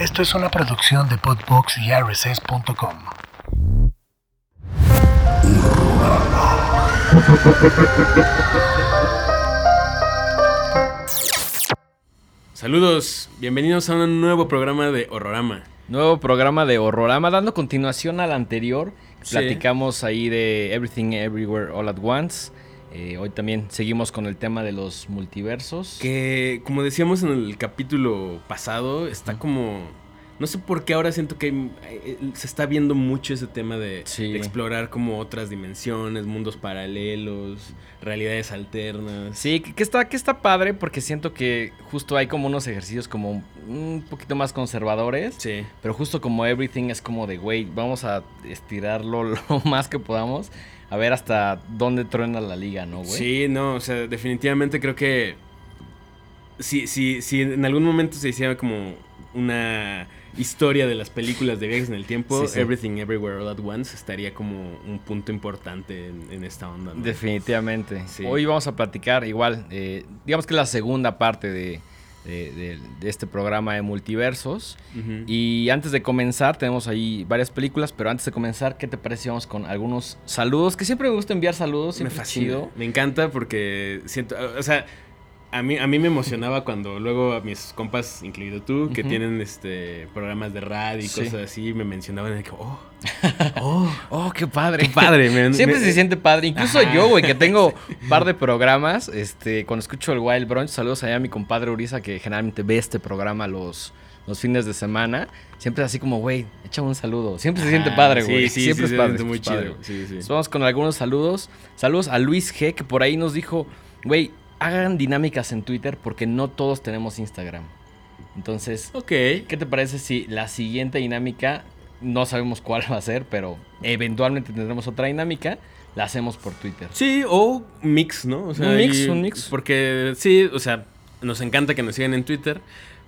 Esto es una producción de Podbox y RSS.com. Saludos, bienvenidos a un nuevo programa de Horrorama. Nuevo programa de Horrorama, dando continuación al anterior. Sí. Platicamos ahí de Everything Everywhere All at Once. Eh, hoy también seguimos con el tema de los multiversos. Que como decíamos en el capítulo pasado, está como... No sé por qué ahora siento que hay- eh, se está viendo mucho ese tema de, Sí. de explorar como otras dimensiones, mundos paralelos, realidades alternas. Sí, que, que está, que está padre porque siento que justo hay como unos ejercicios como un poquito más conservadores. Sí. Pero justo como Everything es como de, güey, vamos a estirarlo lo más que podamos. A ver hasta dónde truena la liga, ¿no, güey? Sí, no, o sea, definitivamente creo que si, si, si en algún momento se hiciera como una historia de las películas de viajes en el tiempo, Sí, sí. Everything Everywhere All at Once estaría como un punto importante en, en esta onda. ¿no? Definitivamente. Sí. Hoy vamos a platicar igual, eh, digamos que la segunda parte de, de- de- de este programa de multiversos. Y antes de comenzar, tenemos ahí varias películas, pero antes de comenzar, ¿qué te Vamos con algunos saludos, que siempre me gusta enviar saludos, me fascina. chido. Me encanta porque siento, o sea, a mí, a mí me emocionaba cuando luego a mis compas, incluido tú, que tienen este programas de radio y Sí. cosas así, me mencionaban de que, oh, oh, Oh, qué padre. qué padre, man. Siempre Me- se siente padre. Incluso Ajá. yo, güey, que tengo un par de programas. Este, cuando escucho el Wild Brunch, saludos allá a mi compadre Uriza, que generalmente ve este programa los, los fines de semana. Siempre es así como, güey, echa un saludo. Siempre se siente Ah, padre, sí, güey. Sí, siempre sí, es se padre. siente muy siempre es chido. padre. Entonces, vamos con algunos saludos. Saludos a Luis G, que por ahí nos dijo, güey, hagan dinámicas en Twitter porque no todos tenemos Instagram. Entonces. ¿Qué te parece si la siguiente dinámica, no sabemos cuál va a ser, pero eventualmente tendremos otra dinámica, la hacemos por Twitter? Sí, o mix, ¿no? O Un mix, un mix. Porque sí, o sea, nos encanta que nos sigan en Twitter.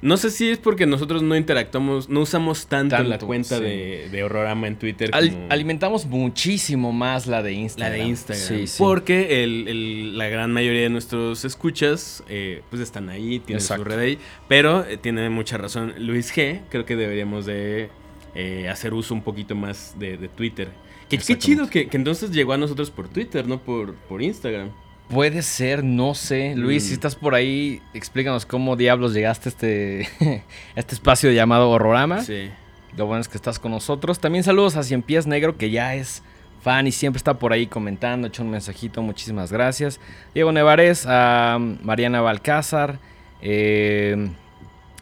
No sé si es porque nosotros no interactuamos, no usamos tanto, la cuenta sí. de, de Horrorama en Twitter Al- como alimentamos muchísimo más la de la Instagram. de Instagram. Sí, sí. Porque el- el- la gran mayoría de nuestros escuchas, eh, pues están ahí, tienen Exacto. su red ahí. Pero eh, tiene mucha razón Luis G. Creo que deberíamos de eh, hacer uso un poquito más de, de Twitter. Que, qué chido que, que entonces llegó a nosotros por Twitter, no por, por Instagram. Puede ser, no sé. Luis, Mm. si estás por ahí, explícanos cómo diablos llegaste a este, este espacio llamado Horrorama. Sí. Lo bueno es que estás con nosotros. También saludos a Cien Pies Negro, que ya es fan y siempre está por ahí comentando, echó un mensajito. Muchísimas gracias. Diego Nevares, a Mariana Balcázar, eh,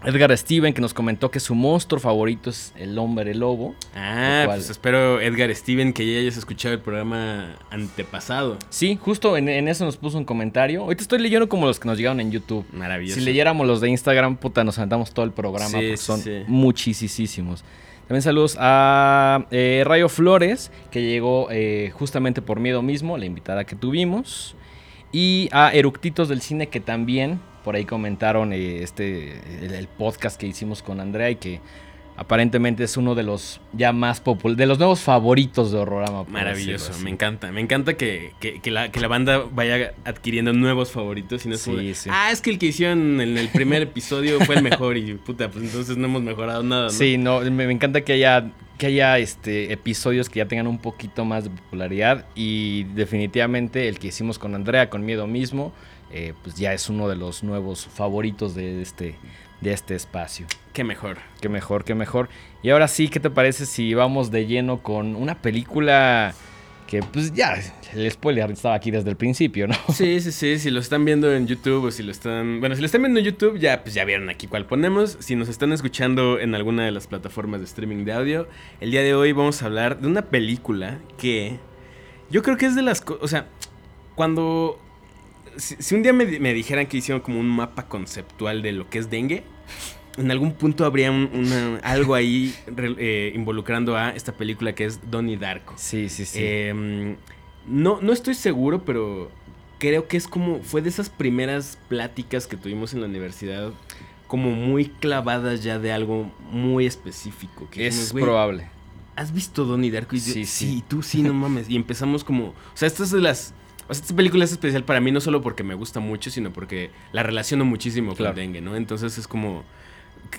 Edgar Steven, que nos comentó que su monstruo favorito es el hombre lobo. Ah, cual- pues espero, Edgar Steven, que ya hayas escuchado el programa antepasado. Sí, justo en, en eso nos puso un comentario. Ahorita estoy leyendo como los que nos llegaron en YouTube. Maravilloso. Si leyéramos los de Instagram, puta, nos aventamos todo el programa Sí, porque son sí. muchísimos. También saludos a eh, Rayo Flores, que llegó eh, justamente por miedo mismo, la invitada que tuvimos. Y a Eructitos del Cine, que también por ahí comentaron eh, este, el, el podcast que hicimos con Andrea y que aparentemente es uno de los ya más populares, de los nuevos favoritos de Horrorama. Maravilloso, me encanta. Me encanta que, que- que la, que la banda vaya adquiriendo nuevos favoritos. Y no de, sí. Ah, es que el que hicieron en el primer episodio fue el mejor. Y puta, pues entonces no hemos mejorado nada. ¿no? Sí, no, me, me encanta que haya, que haya este, episodios que ya tengan un poquito más de popularidad y definitivamente el que hicimos con Andrea, con Miedo mismo, eh, pues ya es uno de los nuevos favoritos de este, de este espacio. Qué mejor. Qué mejor, qué mejor. Y ahora sí, ¿qué te parece si vamos de lleno con una película que pues ya, el spoiler estaba aquí desde el principio, ¿no? Sí, sí, sí. Si lo están viendo en YouTube o si lo están. Bueno, si lo están viendo en YouTube, ya, pues ya vieron aquí cuál ponemos. Si nos están escuchando en alguna de las plataformas de streaming de audio, el día de hoy vamos a hablar de una película que. Yo creo que es de las. O sea, cuando. Si, si un día me, me dijeran que hicieron como un mapa conceptual de lo que es dengue, en algún punto habría un- una- algo ahí re- eh, involucrando a esta película que es Donnie Darko. Sí, sí, sí. Eh, no, no estoy seguro, pero creo que es como. Fue de esas primeras pláticas que tuvimos en la universidad. Como muy clavadas ya de algo muy específico. Que es dijimos, "Güey, probable. ¿Has visto Donnie Darko? Y yo, Sí, sí, sí. tú sí, no mames. Y empezamos como. O sea, esta es de las. O sea, esta película es especial para mí no solo porque me gusta mucho, sino porque la relaciono muchísimo Claro. con Dengue, ¿no? Entonces es como.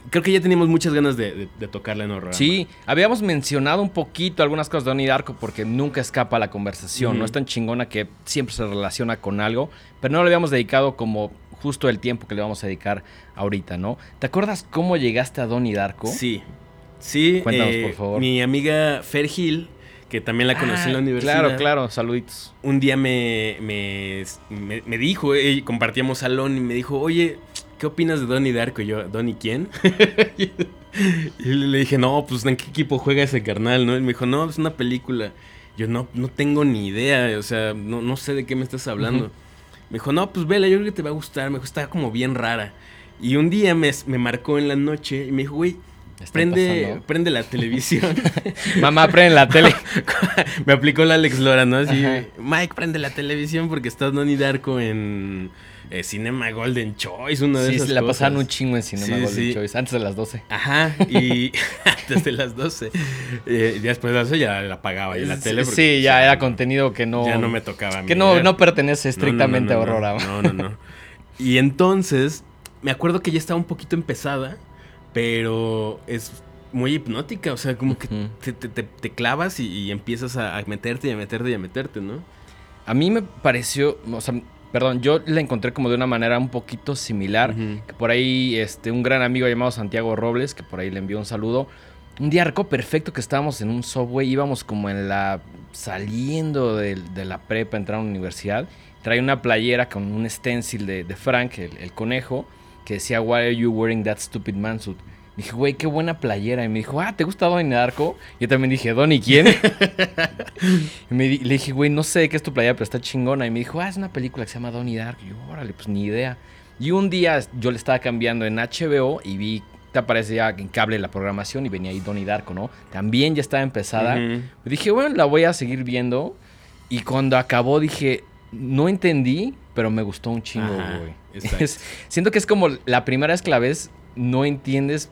creo que ya teníamos muchas ganas de, de, de tocarla en horror. Sí, habíamos mencionado un poquito algunas cosas de Donnie Darko porque nunca escapa la conversación, no es tan chingona que siempre se relaciona con algo, pero no le habíamos dedicado como justo el tiempo que le vamos a dedicar ahorita, ¿no? ¿Te acuerdas cómo llegaste a Donnie Darko? Sí. Sí, Cuéntanos, eh, por favor. Mi amiga Fer Gil, que también la conocí en la Ah, universidad. Claro, claro, saluditos. un día me, me, me, me dijo, eh, compartíamos salón y me dijo, oye, ¿qué opinas de Donnie Darko? Y yo, ¿Donnie quién? y le dije, no, pues ¿en qué equipo juega ese carnal? ¿no? Y me dijo, no, es una película. Yo no, no tengo ni idea, o sea, no, no sé de qué me estás hablando. Me dijo, no, pues vela, yo creo que te va a gustar. Me dijo, está como bien rara. Y un día me, me marcó en la noche y me dijo, güey, prende, pasando. prende la televisión. Mamá, prende la tele. Me aplicó la Alex Lora, ¿no? Así, Ajá. Mike, prende la televisión porque está Donnie Darko en eh, Cinema Golden Choice, una de Sí, esas se la cosas. pasaban un chingo en Cinema Sí, Golden sí. Choice, antes de las 12. Ajá, y desde las 12. Eh, después de eso ya la apagaba y la tele. porque, sí, pues, ya era contenido que no... Ya no me tocaba. a mí, Que no, no pertenece No, no, no, estrictamente no, a no, Aurora. No, no, no. Y entonces, me acuerdo que ya estaba un poquito empezada, pero es muy hipnótica, o sea, como que te, te- te- te clavas y, y empiezas a, a meterte y a meterte y a meterte, ¿no? A mí me pareció, o sea, perdón, yo la encontré como de una manera un poquito similar. Que por ahí, este, un gran amigo llamado Santiago Robles, que por ahí le envió un saludo. Un día arco perfecto que estábamos en un subway, íbamos como en la. saliendo de, de la prepa, entrar a la universidad. Traía una playera con un stencil de, de Frank, el, el conejo, que decía, Why are you wearing that stupid man suit? Dije, güey, qué buena playera. Y me dijo, ah, ¿te gusta Donnie Darko? Yo también dije, ¿Donnie quién? y me di- le dije, güey, no sé qué es tu playera, pero está chingona. Y me dijo, ah, es una película que se llama Donnie Darko. Y yo, órale, pues ni idea. Y un día yo le estaba cambiando en HBO y vi, te aparece ya en cable la programación y venía ahí Donnie Darko, ¿no? También ya estaba empezada. Ujú. Dije, bueno, la voy a seguir viendo. Y cuando acabó dije, no entendí, pero me gustó un chingo, güey. siento que es como la primera vez que la ves, no entiendes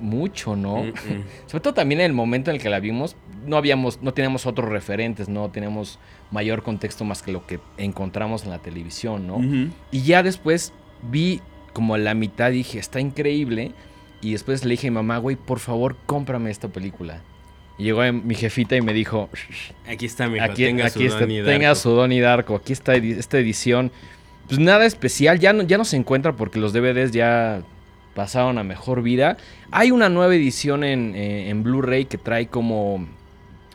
mucho, ¿no? Mm, mm. Sobre todo también en el momento en el que la vimos, no habíamos, no teníamos otros referentes, no teníamos mayor contexto más que lo que encontramos en la televisión, ¿no? Y ya después vi como la mitad dije, está increíble. Y después le dije a mi mamá, güey, por favor, cómprame esta película. Y llegó mi jefita y me dijo, Aquí está, mijo, aquí, tenga aquí su está, Donnie tenga Darko. su Donnie Darko, aquí está esta edición. Pues nada especial, ya no, ya no se encuentra porque los DVDs ya pasaron a mejor vida. Hay una nueva edición en, eh, en Blu-ray que trae como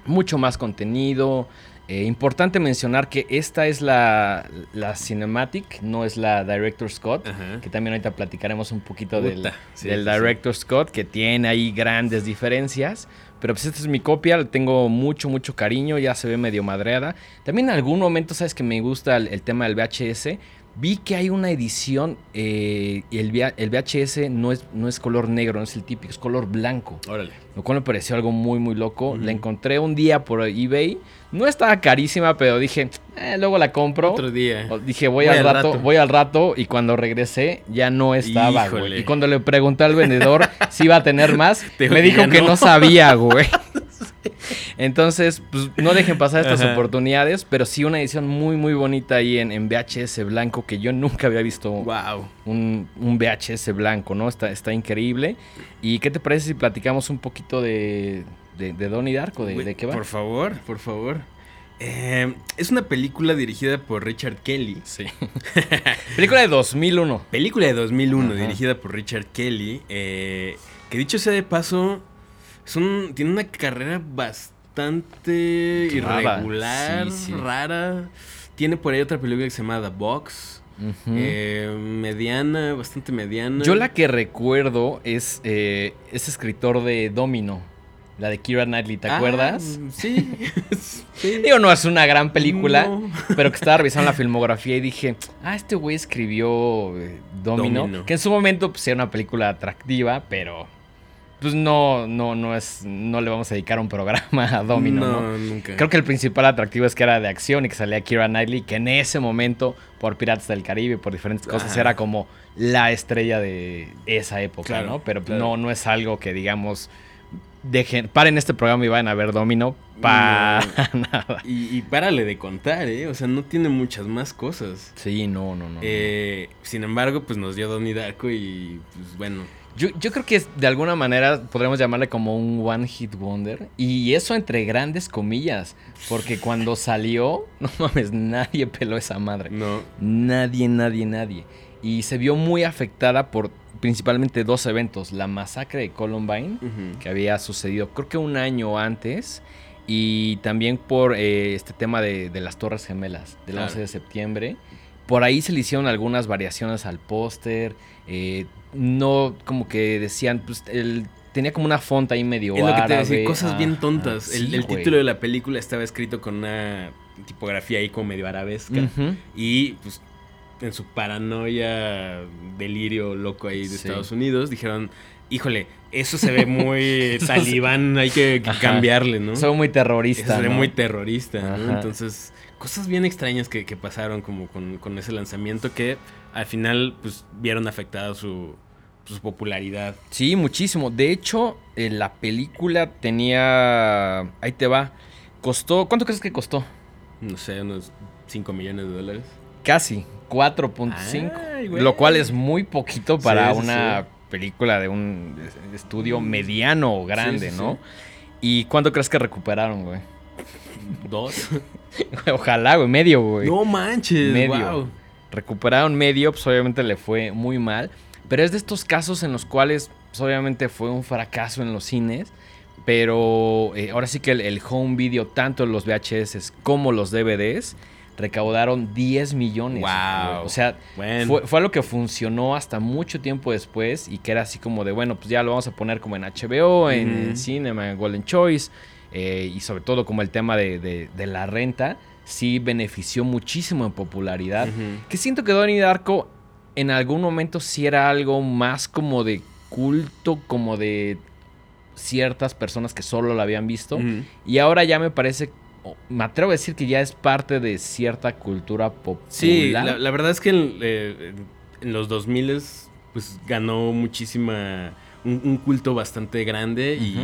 mucho más contenido. Eh, importante mencionar que esta es la, la Cinematic, no es la Director Scott. Ajá. Que también ahorita platicaremos un poquito del, sí, del sí, sí. Director Scott, que tiene ahí grandes diferencias. Pero pues esta es mi copia, le tengo mucho, mucho cariño, ya se ve medio madreada. También en algún momento, sabes que me gusta el, el tema del VHS. Vi que hay una edición eh, el, el VHS no es, no es color negro, no es el típico, es color blanco. Órale. Lo cual me pareció algo muy, muy loco. Ujú. La encontré un día por eBay. No estaba carísima, pero dije, "Eh, luego la compro. Otro día. Dije, voy, Voy al al rato, rato. voy al rato y cuando regresé ya no estaba, güey. Y cuando le pregunté al vendedor si iba a tener más, Te me dijo que no. sabía, güey. Entonces, pues no dejen pasar estas Ajá. oportunidades, pero sí una edición muy, muy bonita ahí en, en VHS blanco que yo nunca había visto Wow. un, un VHS blanco, ¿no? Está, está increíble. ¿Y qué te parece si platicamos un poquito de, de, de Donnie Darko? ¿De, de qué va? Por favor, por favor. Eh, es una película dirigida por Richard Kelly. Sí. Película de 2001. Película de 2001 Ajá. dirigida por Richard Kelly. eh, que dicho sea de paso, es un- tiene una carrera bastante Rara, irregular, sí, sí. rara. Tiene por ahí otra película que se llama The Box. Eh, mediana, bastante mediana. Yo la que recuerdo es eh, ese escritor de Domino, la de Kira Knightley, ¿te Ah, acuerdas? Sí. sí. Digo, no es una gran película, No. pero que estaba revisando la filmografía y dije, ah, este güey escribió eh, Domino, Domino. que en su momento pues, era una película atractiva, pero pues no, no, no es, no le vamos a dedicar un programa a Domino, ¿no? No, nunca. Creo que el principal atractivo es que era de acción y que salía Kira Knightley, que en ese momento, por Piratas del Caribe, por diferentes cosas, Ajá. era como la estrella de esa época, Claro, ¿no? Pero claro. no, no es algo que digamos, dejen, paren este programa y vayan a ver Domino para nada. Y, y párale de contar, ¿eh? O sea, no tiene muchas más cosas. Sí, no, no, no. Eh, sin embargo, pues nos dio Donnie Darko y, pues bueno. Yo, yo creo que de alguna manera podríamos llamarle como un One Hit Wonder. Y eso entre grandes comillas. Porque cuando salió, no mames, nadie peló esa madre. No. Nadie, nadie, nadie. Y se vio muy afectada por principalmente dos eventos. La masacre de Columbine, que había sucedido creo que un año antes. Y también por eh, este tema de, de las Torres Gemelas, del Claro. 11 de septiembre. Por ahí se le hicieron algunas variaciones al póster. eh, no, como que decían, pues, el, tenía como una fonta ahí medio Es lo que te cosas bien tontas. el sí, el güey. título de la película estaba escrito con una tipografía ahí como medio arabesca. Y pues en su paranoia, delirio loco ahí de Sí. Estados Unidos, dijeron, híjole, eso se ve muy talibán, hay que, cambiarle, ¿no? Soy muy Eso terrorista. se ve ¿no? muy terrorista, ¿no? Entonces, cosas bien extrañas que, que pasaron como con, con ese lanzamiento que al final pues vieron afectada su, su popularidad. Sí, muchísimo. De hecho, eh, la película tenía. Ahí te va. Costó. ¿Cuánto crees que costó? No sé, unos 5 millones de dólares. Casi. 4.5. Ay, güey. Lo cual es muy poquito para Sí, una sí. película de un es- estudio mediano o grande, Sí, ¿no? ¿Y cuánto crees que recuperaron, güey? ¿Dos? Ojalá, güey. Medio, güey. no manches, Medio. wow. recuperaron medio, pues obviamente le fue muy mal. Pero es de estos casos en los cuales, pues, obviamente fue un fracaso en los cines. Pero eh, ahora sí que el, el home video, tanto los VHS como los DVDs, recaudaron 10 millones. Wow. O sea, Bueno. fue, fue algo que funcionó hasta mucho tiempo después y que era así como de, bueno, pues ya lo vamos a poner como en HBO, en, Cinema, en Golden Choice, eh, y sobre todo como el tema de, de- de la renta, sí benefició muchísimo en popularidad. Que siento que Donnie Darko en algún momento sí era algo más como de culto, como de ciertas personas que solo la habían visto. Y ahora ya me parece, me atrevo a decir que ya es parte de cierta cultura popular. Sí, la, verdad es que en, eh, los 2000 pues ganó muchísima un, un culto bastante grande y,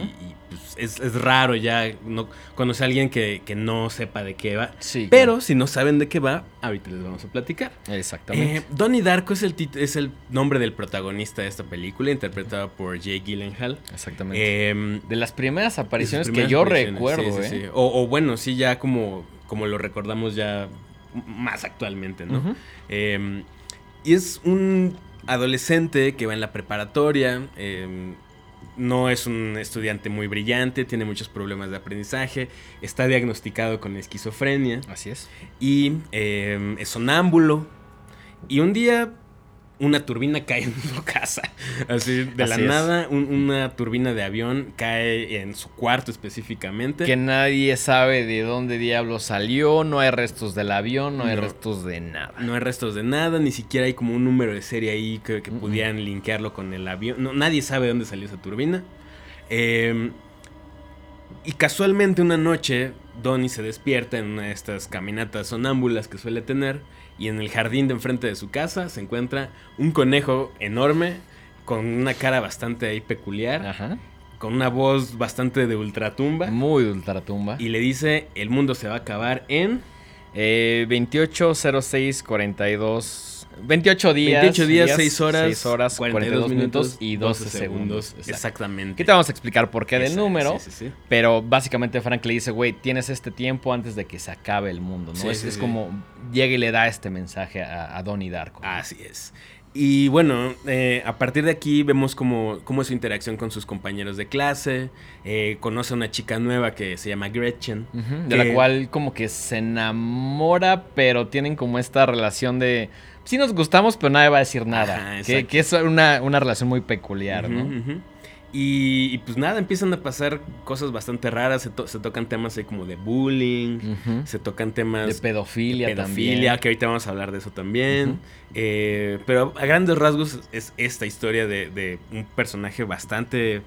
pues, es, es raro ya no conocer a alguien que, que no sepa de qué va. Sí, Pero si no saben de qué va, ahorita les vamos a platicar. Exactamente. Eh, Donnie Darko es el, tit- es el nombre del protagonista de esta película, interpretado por Jay Gyllenhaal. Exactamente. Em, de las primeras apariciones que yo recuerdo, sí, sí, ¿eh? O, o bueno, sí, ya como, como lo recordamos ya más actualmente, ¿no? Eh, y es un adolescente que va en la preparatoria, eh, no es un estudiante muy brillante, tiene muchos problemas de aprendizaje, está diagnosticado con esquizofrenia Así es. y eh, es sonámbulo. Y un día una turbina cae en su casa. Así, de la es. nada, un- una turbina de avión cae en su cuarto específicamente. Que nadie sabe de dónde diablo salió, no hay restos del avión, no hay restos de nada. No hay restos de nada, ni siquiera hay como un número de serie ahí que, que pudieran linkearlo con el avión. No, nadie sabe de dónde salió esa turbina. Eh, y casualmente una noche, Donnie se despierta en una de estas caminatas sonámbulas que suele tener. Y en el jardín de enfrente de su casa se encuentra un conejo enorme con una cara bastante ahí peculiar, Ajá. con una voz bastante de ultratumba. Muy ultratumba. Y le dice, el mundo se va a acabar en... Eh, 280642. 28 días. 28 días, 6 horas, 6 horas 42, minutos y 12, segundos. Exacto. Exactamente. Aquí te vamos a explicar por qué del número. sí, sí, sí. Pero básicamente Frank le dice, güey, tienes este tiempo antes de que se acabe el mundo, ¿no? Es es como llega y le da este mensaje a, a Donnie Darko. Así es. Y bueno, eh, a partir de aquí vemos cómo, cómo es su interacción con sus compañeros de clase. eh, conoce a una chica nueva que se llama Gretchen. De que- la cual como que se enamora, pero tienen como esta relación de... Sí nos gustamos, pero nadie va a decir nada. Ajá, que, que es una, una relación muy peculiar, ¿no? ujú. Y, y pues nada, empiezan a pasar cosas bastante raras. Se, to- se tocan temas ahí como de bullying. Se tocan temas De pedofilia, de pedofilia, también. que ahorita vamos a hablar de eso también. Eh, pero a grandes rasgos es esta historia de, de un personaje bastante,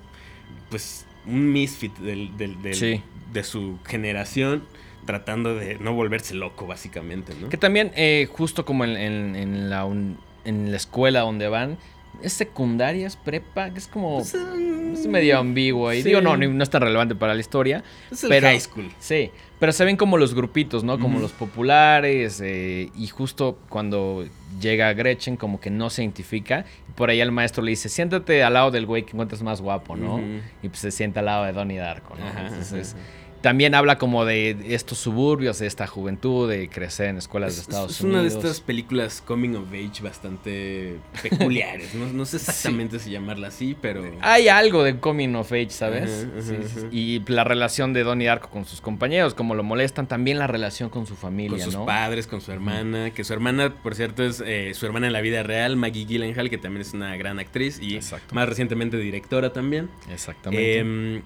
pues, un misfit del, del- del- Sí. de su generación, tratando de no volverse loco, básicamente, ¿no? Que también, eh, justo como en, en- en la, un- en la escuela donde van, ¿Es secundaria? ¿Es prepa? Es como... Pues, um, es medio ambiguo ahí. sí. Digo, no, no es tan relevante para la historia. Es el pero- high school. Sí, pero se ven como los grupitos, ¿no? Como los populares. eh, y justo cuando llega Gretchen, como que no se identifica. Y por ahí el maestro le dice: Siéntate al lado del güey que encuentres más guapo, ¿no? Y pues se sienta al lado de Donnie Darko, ¿no? Ajá, Entonces, ajá. También habla como de estos suburbios, de esta juventud, de crecer en escuelas de Es, Estados es una de Unidos. estas películas coming of age bastante peculiares. No, no sé exactamente si llamarla así, pero. Hay algo de coming of age, ¿sabes? Ajá, Sí. Y la relación de Donnie Darko con sus compañeros, como lo molestan, también la relación con su familia, con sus ¿no? padres, con su hermana, que su hermana, por cierto, es eh, su hermana en la vida real, Maggie Gyllenhaal, que también es una gran actriz y más recientemente directora también. Exactamente. Em,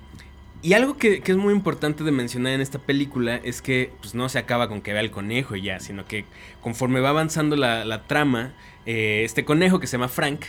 y algo que, que es muy importante de mencionar en esta película es que pues, no se acaba con que vea el conejo y ya, sino que conforme va avanzando la, la trama, eh, este conejo que se llama Frank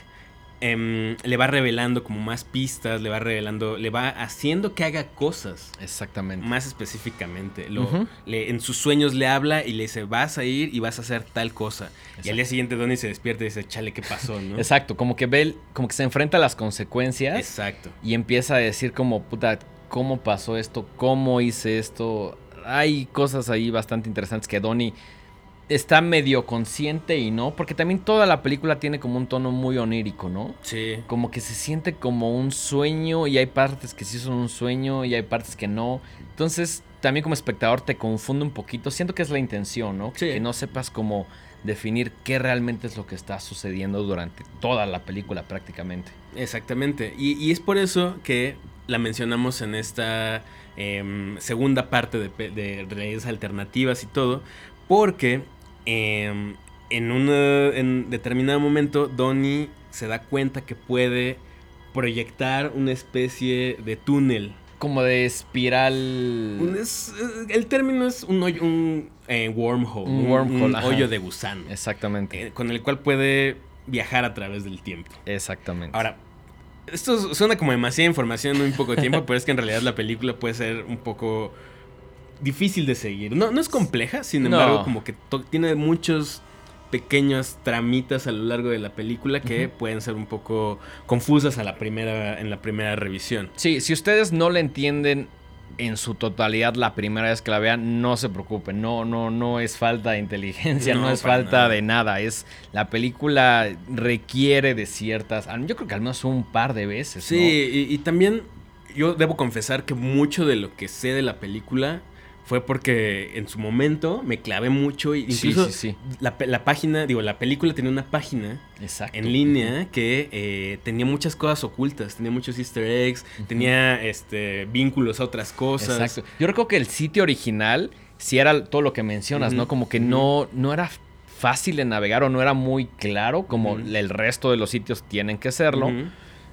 em, le va revelando como más pistas, le va revelando, le va haciendo que haga cosas. Exactamente. Más específicamente, lo- le- en sus sueños le habla y le dice, vas a ir y vas a hacer tal cosa. Y al día siguiente Donnie se despierta y dice, chale, ¿qué pasó? ¿no? Exacto, como que ve, el- como que se enfrenta a las consecuencias Exacto. y empieza a decir como, puta, ¿cómo pasó esto? ¿Cómo hice esto? Hay cosas ahí bastante interesantes que Donnie está medio consciente y no, porque también toda la película tiene como un tono muy onírico, ¿no? Sí. Como que se siente como un sueño y hay partes que sí son un sueño y hay partes que no. Entonces, también como espectador te confunde un poquito. Siento que es la intención, ¿no? Sí. Que no sepas cómo definir qué realmente es lo que está sucediendo durante toda la película prácticamente. Exactamente. Y, y es por eso que la mencionamos en esta em, segunda parte de, de realidades alternativas y todo. Porque em, en, una, en determinado momento Donnie se da cuenta que puede proyectar una especie de túnel. Como de espiral... Un- es- eh, el término es un, hoyo- un eh, wormhole. Un wormhole, ajá. hoyo de gusano. Exactamente. eh, con el cual puede viajar a través del tiempo. Exactamente. Ahora, esto suena como demasiada información en un poco de tiempo, pero es que en realidad la película puede ser un poco difícil de seguir. No, no es compleja, sin No. embargo, como que tiene muchos pequeños tramitas a lo largo de la película que pueden ser un poco confusas a la primera, en la primera revisión. Sí, si ustedes no le entienden en su totalidad la primera vez que la vean, no se preocupen. No, no, no es falta de inteligencia, no, No, es falta nada. de nada. Es la película requiere de ciertas. Yo creo que al menos un par de veces. Sí, ¿no? y, y también yo debo confesar que mucho de lo que sé de la película fue porque en su momento me clavé mucho. y Sí, Incluso sí, sí. La, pe- la página, digo, la película tenía una página Exacto. en línea que eh, tenía muchas cosas ocultas, tenía muchos easter eggs, tenía este vínculos a otras cosas. Exacto. Yo recuerdo que el sitio original, si era todo lo que mencionas, ¿no? Como que no, no era fácil de navegar o no era muy claro como el resto de los sitios tienen que serlo.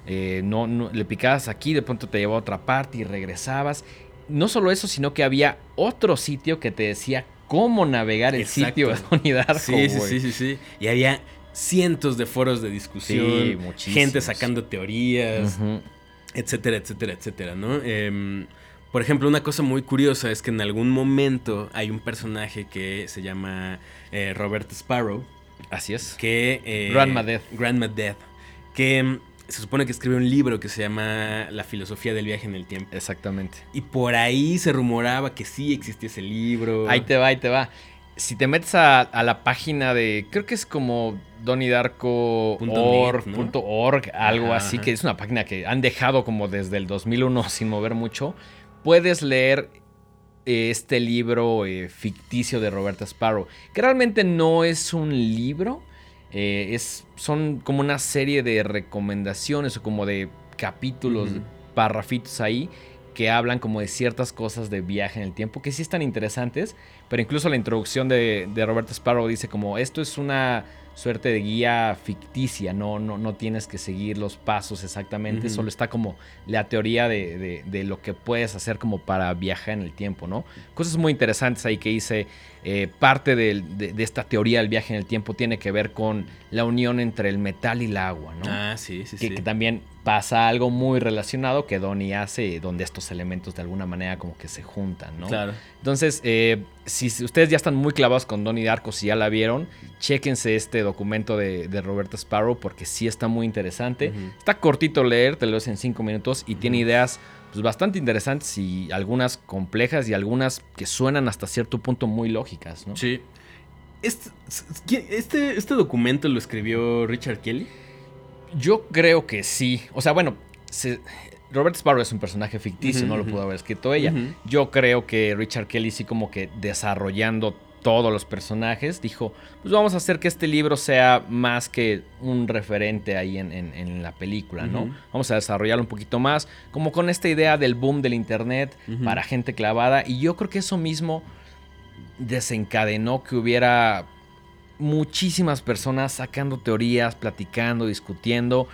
Eh, no, no- le picabas aquí, de pronto te llevaba a otra parte y regresabas. No solo eso, sino que había otro sitio que te decía cómo navegar el Exacto. sitio de Donnie Sí, sí, sí, sí, sí. Y había cientos de foros de discusión, Sí, gente sacando teorías, etcétera, etcétera, etcétera, ¿no? Em, por ejemplo, una cosa muy curiosa es que en algún momento hay un personaje que se llama eh, Robert Sparrow, Así es. que... eh, Grandma Death. Grandma Death, que mm, se supone que escribe un libro que se llama La filosofía del viaje en el tiempo. Exactamente. Y por ahí se rumoraba que sí existía ese libro. Ahí te va, ahí te va. Si te metes a, a la página de, creo que es como donnydarko.org, algo Ajá, así, ajá. que es una página que han dejado como desde el 2001 sin mover mucho, puedes leer eh, este libro eh, ficticio de Roberta Sparrow, que realmente no es un libro, eh, es, son como una serie de recomendaciones o como de capítulos, Ujú. parrafitos ahí que hablan como de ciertas cosas de viaje en el tiempo que sí están interesantes, pero incluso la introducción de, de Roberto Sparrow dice como esto es una suerte de guía ficticia, no, no, no tienes que seguir los pasos exactamente, solo está como la teoría de, de- de lo que puedes hacer como para viajar en el tiempo, ¿no? Cosas muy interesantes ahí que dice, eh, parte de, de esta teoría del viaje en el tiempo tiene que ver con la unión entre el metal y el agua, ¿no? Ah, sí, sí, que, sí. que también pasa algo muy relacionado que Donnie hace, donde estos elementos de alguna manera como que se juntan, ¿no? Claro. Entonces, eh, si si ustedes ya están muy clavados con Donnie Darko, si ya la vieron, chéquense este documento de, de Roberta Sparrow porque sí está muy interesante. Está cortito leer, te lo en 5 minutos y tiene ideas pues, bastante interesantes y algunas complejas y algunas que suenan hasta cierto punto muy lógicas, ¿no? Sí. Este, ¿quién- este, este documento lo escribió Richard Kelly. Yo creo que sí. O sea, bueno, se- Robert Sparrow es un personaje ficticio, no lo pudo haber escrito ella. Yo creo que Richard Kelly sí como que desarrollando todos los personajes, dijo, pues vamos a hacer que este libro sea más que un referente ahí en, en- en la película, ¿no? Vamos a desarrollarlo un poquito más, como con esta idea del boom del Internet para gente clavada. Y yo creo que eso mismo desencadenó que hubiera muchísimas personas sacando teorías, platicando, discutiendo.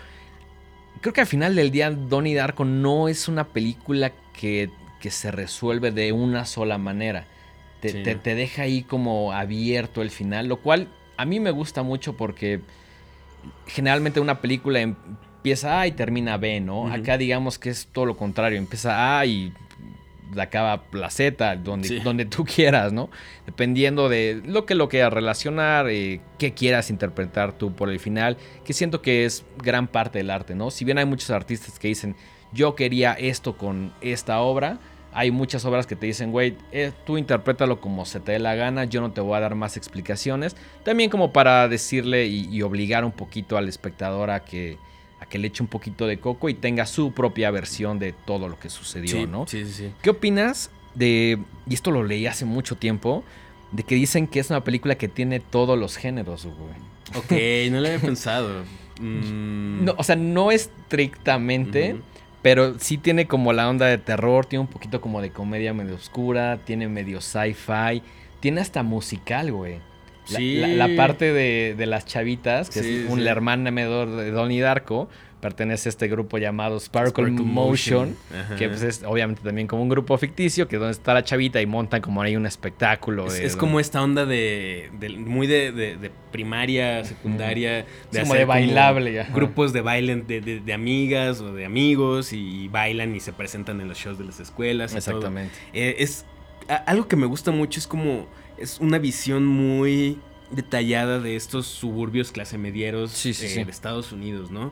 Creo que al final del día Donnie Darko no es una película que, que se resuelve de una sola manera. Te, Sí. te- te deja ahí como abierto el final, lo cual a mí me gusta mucho porque generalmente una película empieza A y termina B, ¿no? Acá digamos que es todo lo contrario, empieza A y acaba la Z, donde, Sí. donde tú quieras, ¿no? Dependiendo de lo que lo quieras relacionar, eh, qué quieras interpretar tú por el final, que siento que es gran parte del arte, ¿no? Si bien hay muchos artistas que dicen, yo quería esto con esta obra, hay muchas obras que te dicen, güey, eh, tú interprétalo como se te dé la gana, yo no te voy a dar más explicaciones. También como para decirle y, y obligar un poquito al espectador a que, a que le eche un poquito de coco y tenga su propia versión de todo lo que sucedió, Sí, ¿no? sí, sí, sí. ¿Qué opinas de, y esto lo leí hace mucho tiempo, de que dicen que es una película que tiene todos los géneros, güey? Ok, no lo había pensado. Mm. No, o sea, no estrictamente. Pero sí tiene como la onda de terror, tiene un poquito como de comedia medio oscura, tiene medio sci-fi, tiene hasta musical, güey. La, Sí. la- la parte de, de las chavitas, que Sí, es un sí. hermano menor de Donnie Darko, pertenece a este grupo llamado Sparkle, Sparkle Motion, que pues es obviamente también como un grupo ficticio, que es donde está la chavita y montan como ahí un espectáculo. Es, de- es como esta onda de, de- muy de, de- de primaria, secundaria, Es como hacer de bailable, ajá. grupos de baile de, de- de amigas o de amigos y, bailan y se presentan en los shows de las escuelas. y todo. Exactamente. Eh, es a- algo que me gusta mucho es como es una visión muy detallada de estos suburbios clase medieros Sí, sí, eh, sí. de Estados Unidos, ¿no?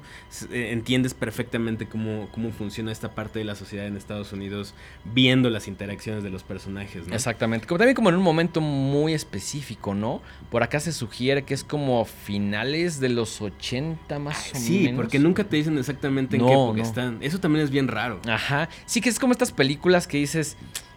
Eh, entiendes perfectamente cómo, cómo funciona esta parte de la sociedad en Estados Unidos viendo las interacciones de los personajes, ¿no? Exactamente. Como también como en un momento muy específico, ¿no? Por acá se sugiere que es como finales de los 80 más o Sí, menos. porque nunca te dicen exactamente en No, qué época no. están. Eso también es bien raro. Ajá. Sí que es como estas películas que dices,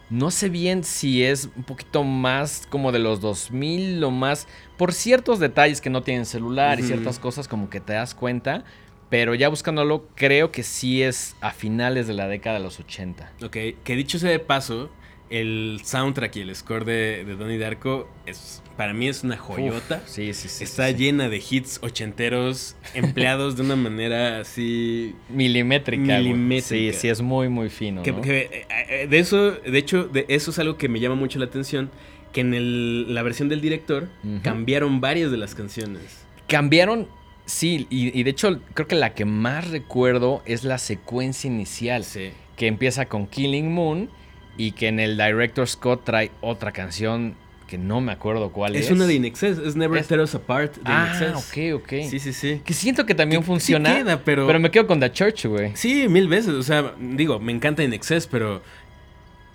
no sé bien si es un poquito más como de los 2000 o más, por ciertos detalles que no tienen celular y ciertas cosas como que te das cuenta, pero ya buscándolo creo que sí es a finales de la década de los 80. Ok, que dicho sea de paso, el soundtrack y el score de, de Donnie Darko es, para mí es una joyota. Uf, sí, sí, sí. Está sí, sí. llena de hits ochenteros empleados de una manera así. Milimétrica. Milimétrica. Sí, sí, es muy, muy fino. Que, ¿no? que, eh, de eso, de hecho, de eso es algo que me llama mucho la atención. Que en el- la versión del director cambiaron varias de las canciones. Cambiaron, sí, y, y de hecho creo que la que más recuerdo es la secuencia inicial, Sí. que empieza con Killing Moon y que en el Director Scott trae otra canción que no me acuerdo cuál es. Es una de Inexcess, es Never Es- Tear Us Apart de Ah, Inexcess. ok, ok. Sí, sí, sí. Que siento que también Que- sí funciona, queda, pero- pero me quedo con The Church, güey. Sí, mil veces. O sea, digo, me encanta In Excess, pero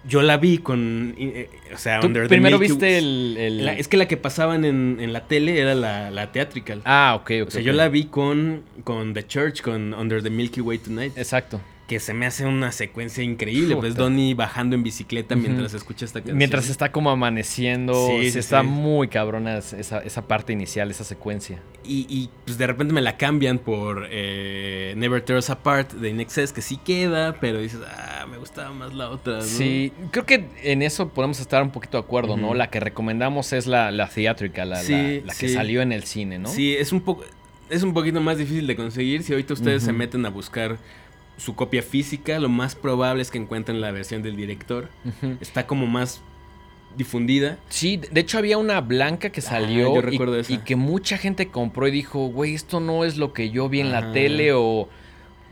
yo la vi con. eh, o sea, Tú Under primero viste el... el- La- es que la que pasaban en, en la tele era la, la theatrical. Ah, ok, ok. o sea, yo la vi con, con The Church, con Under the Milky Way Tonight. Exacto. Que se me hace una secuencia increíble. Pues. Donnie bajando en bicicleta mientras escucha esta canción. Mientras está como amaneciendo, Sí, está sí. muy cabrona esa, esa parte inicial, esa secuencia. Y, y, pues de repente me la cambian por eh, Never Tear Us Apart de In Excess, que sí queda, pero dices, ah, me gustaba más la otra. ¿no? Sí, creo que en eso podemos estar un poquito de acuerdo, ¿no? La que recomendamos es la, la theatrical, la, la- que salió en el cine, ¿no? Sí, es un poco es un poquito más difícil de conseguir. Si ahorita ustedes se meten a buscar su copia física, lo más probable es que encuentren la versión del director. Está como más difundida. Sí, de hecho había una blanca que Ah, salió yo y- que mucha gente compró y dijo, güey, esto no es lo que yo vi en la tele o...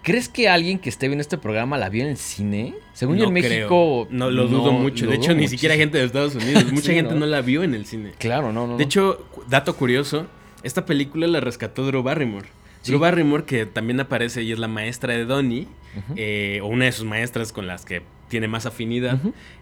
¿Crees que alguien que esté viendo este programa la vio en el cine? Según yo en creo. México... No lo dudo mucho. lo De hecho, ni siquiera gente de Estados Unidos. Mucha Sí, gente ¿no? ¿no? la vio en el cine. Claro, no, no. De hecho, dato curioso, Esta película la rescató Drew Barrymore. Sí. Drew Barrymore, que también aparece y es la maestra de Donnie, eh, o una de sus maestras con las que tiene más afinidad,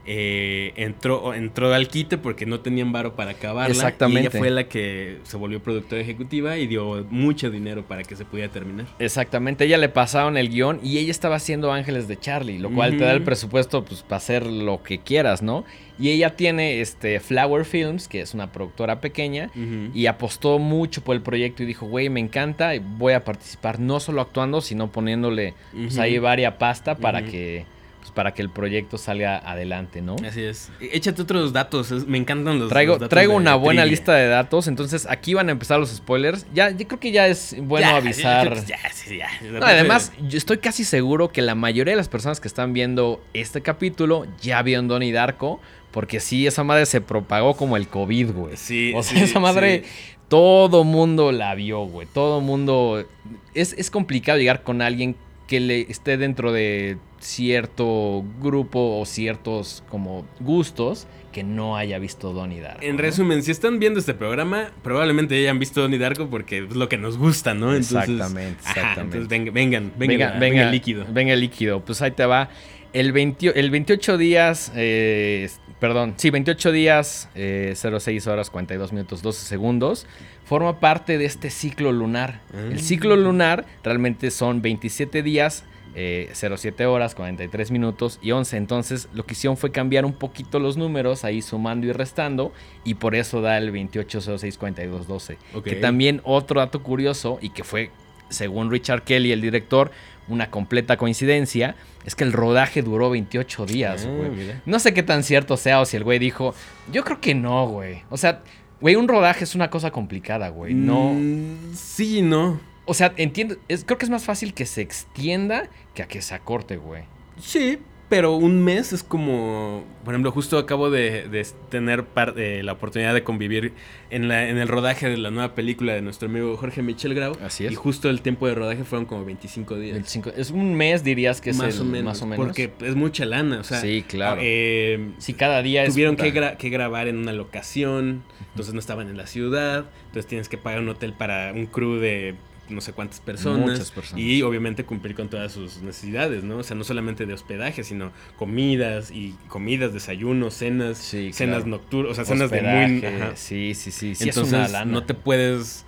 eh, entró, entró al quite porque no tenían varo para acabarla. Exactamente. Y ella fue la que se volvió productora ejecutiva y dio mucho dinero para que se pudiera terminar. Exactamente, ella le pasaron el guion y ella estaba haciendo Ángeles de Charlie, lo cual te da el presupuesto pues para hacer lo que quieras, ¿no? Y ella tiene este Flower Films, que es una productora pequeña, y apostó mucho por el proyecto y dijo, güey, me encanta, voy a participar no solo actuando, sino poniéndole pues, ahí varia pasta para que pues, para que el proyecto salga adelante, ¿no? Así es. E- Échate otros datos, me encantan los Traigo, los datos traigo una buena trivia. lista de datos, entonces aquí van a empezar los spoilers. Ya, yo creo que ya es bueno Ya, avisar. ya, sí, ya. No, además, yo estoy casi seguro que la mayoría de las personas que están viendo este capítulo ya vieron Donnie Darko. Porque sí, esa madre se propagó como el COVID, güey. Sí, O sea, sí, esa madre, sí. todo mundo la vio, güey. Todo mundo. Es, es complicado llegar con alguien que le esté dentro de cierto grupo o ciertos como gustos que no haya visto Donnie Darko. En ¿no? resumen, si están viendo este programa, probablemente ya hayan visto Donnie Darko porque es lo que nos gusta, ¿no? Exactamente, ajá, exactamente. entonces venga- vengan, venga, venga, venga, venga, el líquido. Venga el líquido. Pues ahí te va. El, 20 el 28 días, eh, perdón, sí, 28 días, eh, 06 horas, 42 minutos, 12 segundos, forma parte de este ciclo lunar. Ah. El ciclo lunar realmente son 27 días, eh, 07 horas, 43 minutos y 11. Entonces lo que hicieron fue cambiar un poquito los números, ahí sumando y restando, y por eso da el 28, 06, 42, 12. Ok. Que también otro dato curioso y que fue, según Richard Kelly, el director, una completa coincidencia, es que el rodaje duró 28 días, Ah, güey. no sé qué tan cierto sea o si el güey dijo, yo creo que no, güey. O sea, güey, un rodaje es una cosa complicada, güey. No. Mm, sí, no. O sea, entiendo, es, creo que es más fácil que se extienda que a que se acorte, güey. Sí, pero un mes es como, por ejemplo, justo acabo de, de tener par- eh, la oportunidad de convivir en, la, en el rodaje de la nueva película de nuestro amigo Jorge Michel Grau. Así es. Y justo el tiempo de rodaje fueron como 25 días. 25 es un mes, dirías que es más, el- o menos, más o menos. Porque es mucha lana, o sea. Sí, claro. eh, si cada día es. tuvieron que, puta. gra- que grabar en una locación, entonces no estaban en la ciudad, entonces tienes que pagar un hotel para un crew de no sé cuántas personas, y obviamente cumplir con todas sus necesidades, ¿no? O sea, no solamente de hospedaje, sino comidas y comidas, desayunos, cenas, Sí, cenas claro. nocturnas, o sea, cenas de muy... Ajá. Sí, sí, sí. sí es Entonces no te puedes...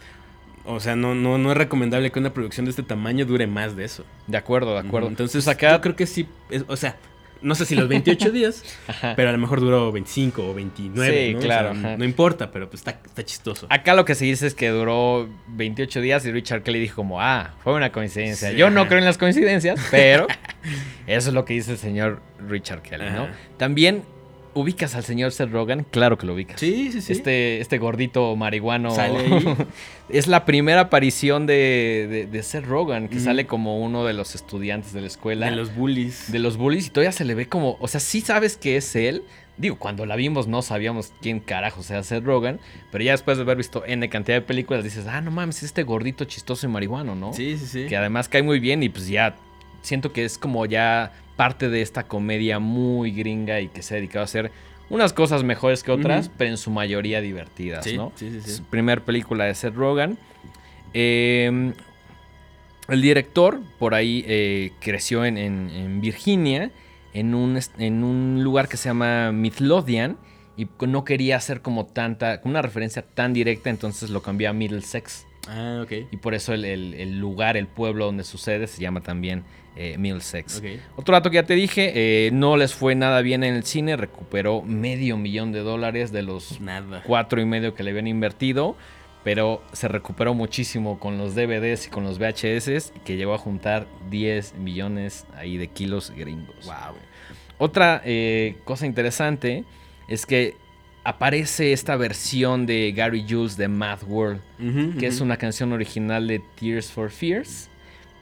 O sea, no, no, no es recomendable que una producción de este tamaño dure más de eso. De acuerdo, de acuerdo. Entonces, Pues acá. yo creo que sí, es- o sea, no sé si los 28 días, Ajá. pero a lo mejor duró 25 o 29, Sí, ¿no? O claro, sea, ajá. no importa, pero pues está, está chistoso. Acá lo que se dice es que duró 28 días y Richard Kelly dijo como, ah, fue una coincidencia. Sí, Yo no creo en las coincidencias, pero eso es lo que dice el señor Richard Kelly, ¿no? También, ¿ubicas al señor Seth Rogen? Claro que lo ubicas. Sí, sí, sí. Este, este gordito marihuano. Sale ahí. es la primera aparición de, de, de Seth Rogen, que sale como uno de los estudiantes de la escuela. de los bullies. de los bullies y todavía se le ve como, o sea, sí sabes que es él. Digo, cuando la vimos no sabíamos quién carajo sea Seth Rogen, pero ya después de haber visto N cantidad de películas dices, ah, no mames, es este gordito chistoso y marihuano, ¿no? Sí, sí, sí. Que además cae muy bien y pues ya siento que es como ya parte de esta comedia muy gringa y que se ha dedicado a hacer unas cosas mejores que otras, pero en su mayoría divertidas, Sí, ¿no? sí, sí, sí. Su primer película de Seth Rogen. Eh, el director por ahí eh, creció en, en- en Virginia, en un, en un lugar que se llama Midlothian, y no quería hacer como tanta, como una referencia tan directa, entonces lo cambió a Middlesex. Ah, ok. Y por eso el, el- el lugar, el pueblo donde sucede, se llama también eh, Middlesex. Ok. Otro dato que ya te dije, eh, no les fue nada bien en el cine, recuperó medio millón de dólares de los Nada. cuatro y medio que le habían invertido, pero se recuperó muchísimo con los DVDs y con los VHS, que llegó a juntar 10 millones ahí de kilos gringos. Wow. Otra eh, cosa interesante es que aparece esta versión de Gary Jules de Mad World, que es una canción original de Tears for Fears,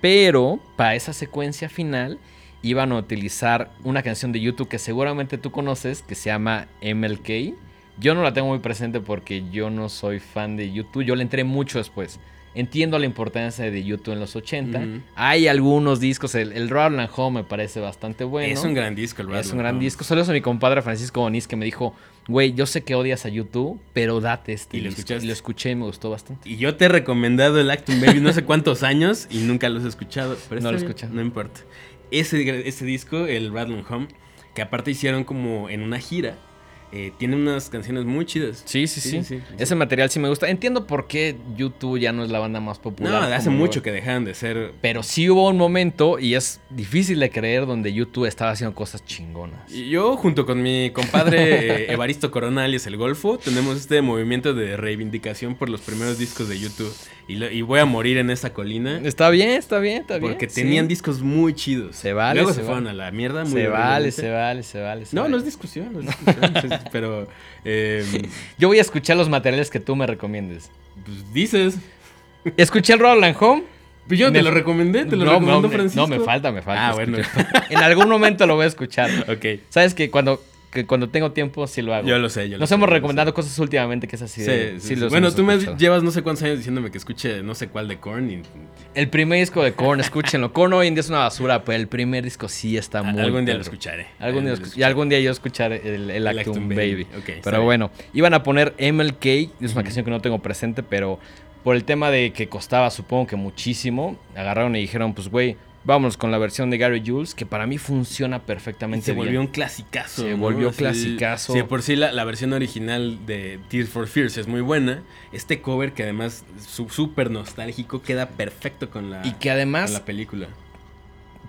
pero para esa secuencia final iban a utilizar una canción de YouTube que seguramente tú conoces, que se llama MLK. Yo no la tengo muy presente porque yo no soy fan de YouTube, yo le entré mucho después. Entiendo la importancia de YouTube en los 80. Ujú. Hay algunos discos, el, el Home me parece bastante bueno. Es un gran disco el Es Rattle un gran Home. disco. Solo es mi compadre Francisco Bonís que me dijo, güey, yo sé que odias a YouTube, pero date este ¿Y lo disco". escuchaste? Y lo escuché y me gustó bastante. Y yo te he recomendado el Actum Baby no sé cuántos años y nunca los he escuchado. Pero No lo escuchado. No importa. Ese, ese disco, el Rattle Home, que aparte hicieron como en una gira, eh, tiene unas canciones muy chidas. Sí, sí, sí, Sí, sí, sí. Ese material sí me gusta. Entiendo por qué YouTube ya no es la banda más No, popular. hace como- mucho que dejaron de ser. Pero sí hubo un momento, y es difícil de creer, donde YouTube estaba haciendo cosas chingonas. Y Yo, junto con mi compadre eh, Evaristo Coronal y es el Golfo, tenemos este movimiento de reivindicación por los primeros discos de YouTube. Y, lo- y voy a morir en esa colina. Está bien, está bien, está bien. Porque sí. tenían discos muy chidos. Se vale, Luego se se, fueron vale. a la mierda. Muy Se vale, se vale, se vale. se No, vale. no es discusión, no es discusión. es- pero eh, Yo voy a escuchar los materiales que tú me recomiendes. pues, dices. Escuché el Roland Home. Pues yo Me- te lo recomendé, te lo no, recomendó no, me- Francisco. no, me falta, me falta. Ah, bueno. en algún momento lo voy a escuchar. ok. Sabes que cuando, que cuando tengo tiempo sí lo hago. Yo lo sé, yo lo Nos sé, hemos recomendado cosas últimamente que es así. de- Sí, sí sí. Bueno, tú me llevas no sé cuántos años diciéndome que escuche no sé cuál de Korn y El primer disco de Korn, escúchenlo. Korn hoy en día es una basura, pero el primer disco sí está muy algún día lo escucharé. Algún día, lo escu- y algún día yo escucharé el, el El Actum Actum Baby. Pero bueno, iban a poner MLK, es una canción que no tengo presente, pero por el tema de que costaba supongo que muchísimo, agarraron y dijeron, pues güey, vámonos con la versión de Gary Jules, que para mí funciona Y perfectamente se bien. volvió un clasicazo. Se ¿no? volvió clasicazo. Sí, por sí la, la versión original de Tears for Fears es muy buena. Este cover que además súper nostálgico queda perfecto con la, Y que con además la película.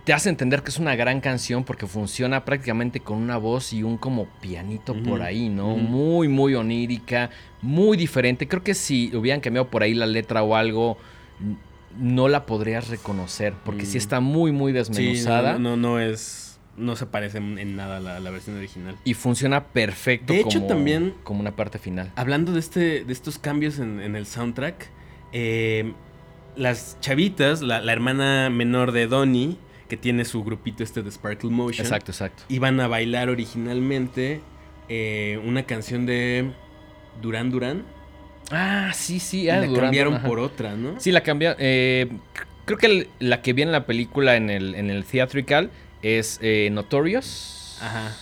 te hace entender que es una gran canción porque funciona prácticamente con una voz y un como pianito por ahí, ¿no? Muy, muy onírica, muy diferente. Creo que si hubieran cambiado por ahí la letra o algo, no la podrías reconocer porque sí Mm. está muy, muy Sí, desmenuzada no, no, no es. No se parece en nada a la, la versión original. y funciona perfecto De hecho, como, también- como una parte final. Hablando de, este, de estos cambios en, en el soundtrack, eh, las chavitas, la, la hermana menor de Donnie, que tiene su grupito este de Sparkle Motion, Exacto, exacto. iban a bailar originalmente eh, una canción de Duran Duran Ah, sí, sí. ah, la cambiaron ajá. por otra, ¿no? Sí, la cambiaron. eh, creo que el- la que viene en la película en el, en el theatrical es eh, Notorious. Ajá.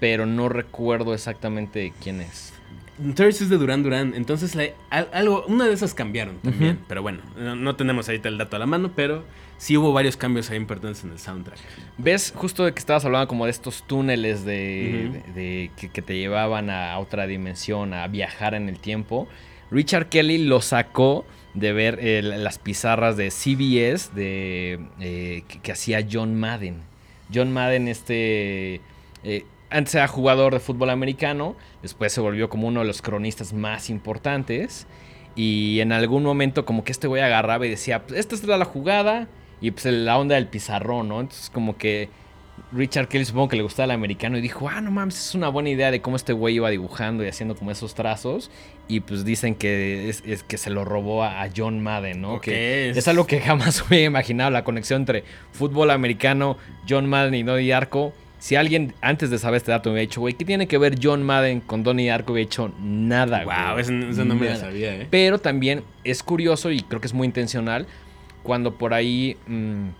Pero no recuerdo exactamente quién es. Notorious es de Duran Duran, entonces la- algo, una de esas cambiaron también, pero bueno, no, no tenemos ahorita el dato a la mano, pero sí hubo varios cambios ahí importantes en el soundtrack. ¿Ves? Justo de que estabas hablando como de estos túneles de, Ujú. de- de- que, que te llevaban a otra dimensión, a viajar en el tiempo. Richard Kelly lo sacó de ver eh, las pizarras de CBS de, eh, que, que hacía John Madden. John Madden, este... eh, antes era jugador de fútbol americano, después se volvió como uno de los cronistas más importantes. Y en algún momento como que este güey agarraba y decía, pues esta es la jugada. Y pues la onda del pizarrón, ¿no? Entonces como que Richard Kelly supongo que le gustaba el americano y dijo, ah, no mames, es una buena idea de cómo este güey iba dibujando y haciendo como esos trazos. Y pues dicen que es, es que se lo robó a, John Madden, ¿no? Ok, Que es- algo que jamás hubiera imaginado, la conexión entre fútbol americano, John Madden y Donnie Darko. Si alguien antes de saber este dato me hubiera dicho, güey, ¿qué tiene que ver John Madden con Donnie Darko? Hubiera dicho nada, güey. Wow, eso, eso no me lo sabía, ¿eh? Pero también es curioso y creo que es muy intencional cuando por ahí mm,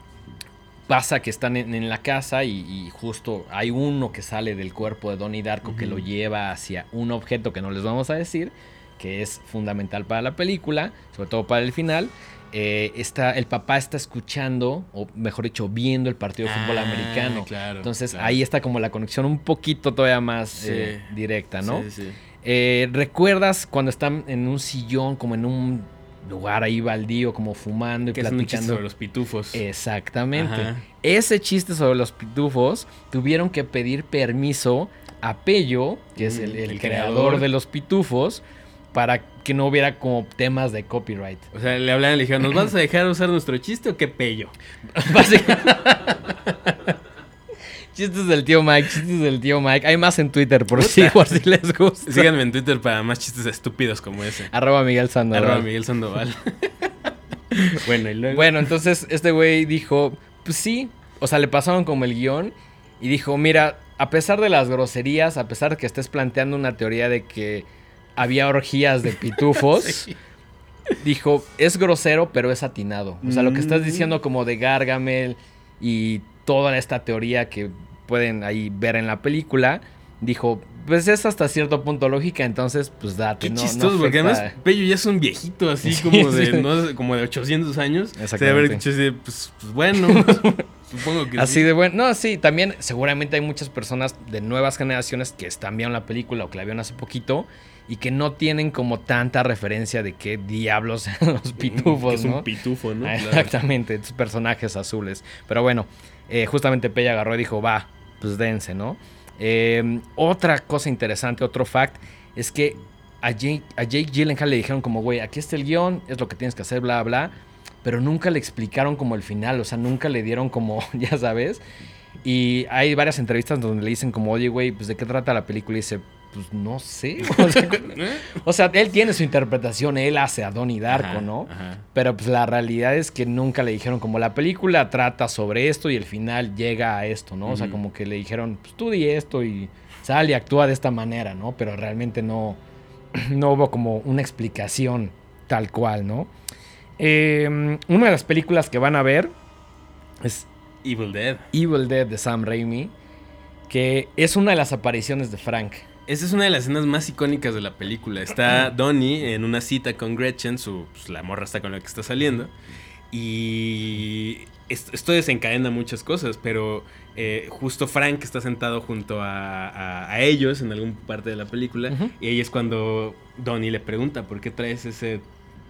pasa que están en, en la casa y, y justo hay uno que sale del cuerpo de Donnie Darko que lo lleva hacia un objeto que no les vamos a decir, que es fundamental para la película, sobre todo para el final. Eh, está, el papá está escuchando, o mejor dicho, viendo el partido de fútbol Ah, americano. claro, Entonces claro. ahí está como la conexión un poquito todavía más Sí. eh, directa, ¿no? Sí, sí. Eh, ¿Recuerdas cuando están en un sillón, como en un lugar ahí baldío, como fumando y Que es un chiste platicando? sobre los pitufos. Exactamente. Ajá. Ese chiste sobre los pitufos tuvieron que pedir permiso a Pello, que es el, Mm, el el creador creador. de los pitufos, para que no hubiera como temas de copyright. O sea, le hablaron y le dijeron, ¿nos vas a dejar usar nuestro chiste o qué pello? Básicamente. chistes del tío Mike, chistes del tío Mike. Hay más en Twitter, por si, por si les gusta. Síganme en Twitter para más chistes estúpidos como ese. Arroba Miguel Sandoval. Arroba Miguel Sandoval. bueno, y luego... Bueno, entonces este güey dijo, pues sí, o sea, le pasaron como el guion y dijo, mira, a pesar de las groserías, a pesar de que estés planteando una teoría de que había orgías de pitufos, Sí. dijo, es grosero, pero es atinado. O sea, lo que estás Mm. diciendo como de Gargamel y toda esta teoría que pueden ahí ver en la película, dijo, pues es hasta cierto punto lógica, entonces pues date. Qué no- no chistoso, porque afecta- además Pello ya es un viejito así Sí, como, de, sí. no, como de 800 años. Exactamente. haber dicho así de, pues, pues bueno, supongo que Así sí. de bueno. No, sí, también seguramente hay muchas personas de nuevas generaciones que están viendo la película o que la vieron hace poquito y que no tienen como tanta referencia de qué diablos los pitufos, Que es ¿no? un pitufo, ¿no? Exactamente, estos personajes azules. Pero bueno, eh, justamente Pella agarró y dijo, va, pues dense, ¿no? Eh, otra cosa interesante, otro fact, es que a Jake, a Jake Gyllenhaal le dijeron como, güey, aquí está el guion, es lo que tienes que hacer, bla, bla. Pero nunca le explicaron como el final, o sea, nunca le dieron como, ya sabes. Y hay varias entrevistas donde le dicen como, oye, güey, pues de qué trata la película. Y dice, pues no sé. O sea, ¿Eh? o sea, él tiene su interpretación, él hace a Donnie Darko, Ajá, ¿no? ajá. Pero pues la realidad es que nunca le dijeron como la película trata sobre esto y el final llega a esto, ¿no? O sea, como que le dijeron, pues tú di esto y sal y actúa de esta manera, ¿no? Pero realmente no, no hubo como una explicación tal cual, ¿no? Eh, una de las películas que van a ver es Evil Dead. Evil Dead de Sam Raimi, que es una de las apariciones de Frank. Esa es una de las escenas más icónicas de la película. Está Donnie en una cita con Gretchen, su, pues, la morra está con la que está saliendo. Y es- esto desencadena muchas cosas, pero eh, justo Frank está sentado junto a, a- a ellos en alguna parte de la película. Y ahí es cuando Donnie le pregunta, ¿por qué traes ese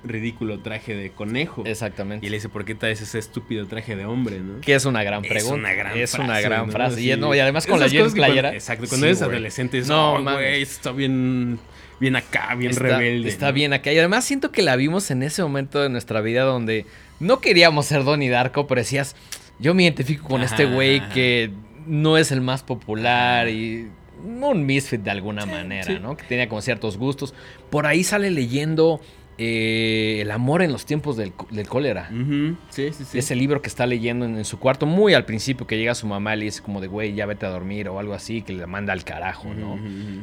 ridículo traje de conejo? Exactamente. Y le dice, ¿por qué traes ese estúpido traje de hombre? ¿no? Que es una gran Es pregunta. una gran Es frase, una gran ¿no? frase. Y, Sí. no, y además con Esas la cuando- playera. exacto, cuando Sí, eres adolescente, dices, No, mames. güey, está bien, bien acá, bien está, rebelde. Está ¿no? bien acá. Y además siento que la vimos en ese momento de nuestra vida donde no queríamos ser Donnie Darko, pero decías, yo me identifico con este güey que no es el más popular y un misfit de alguna manera, sí. ¿no? Que tenía como ciertos gustos. Por ahí sale leyendo eh, El amor en los tiempos del, del cólera. Ujú, Sí, sí, sí. Ese libro que está leyendo en, en su cuarto, muy al principio que llega su mamá y le dice como de, güey, ya vete a dormir o algo así, que le manda al carajo, ¿no?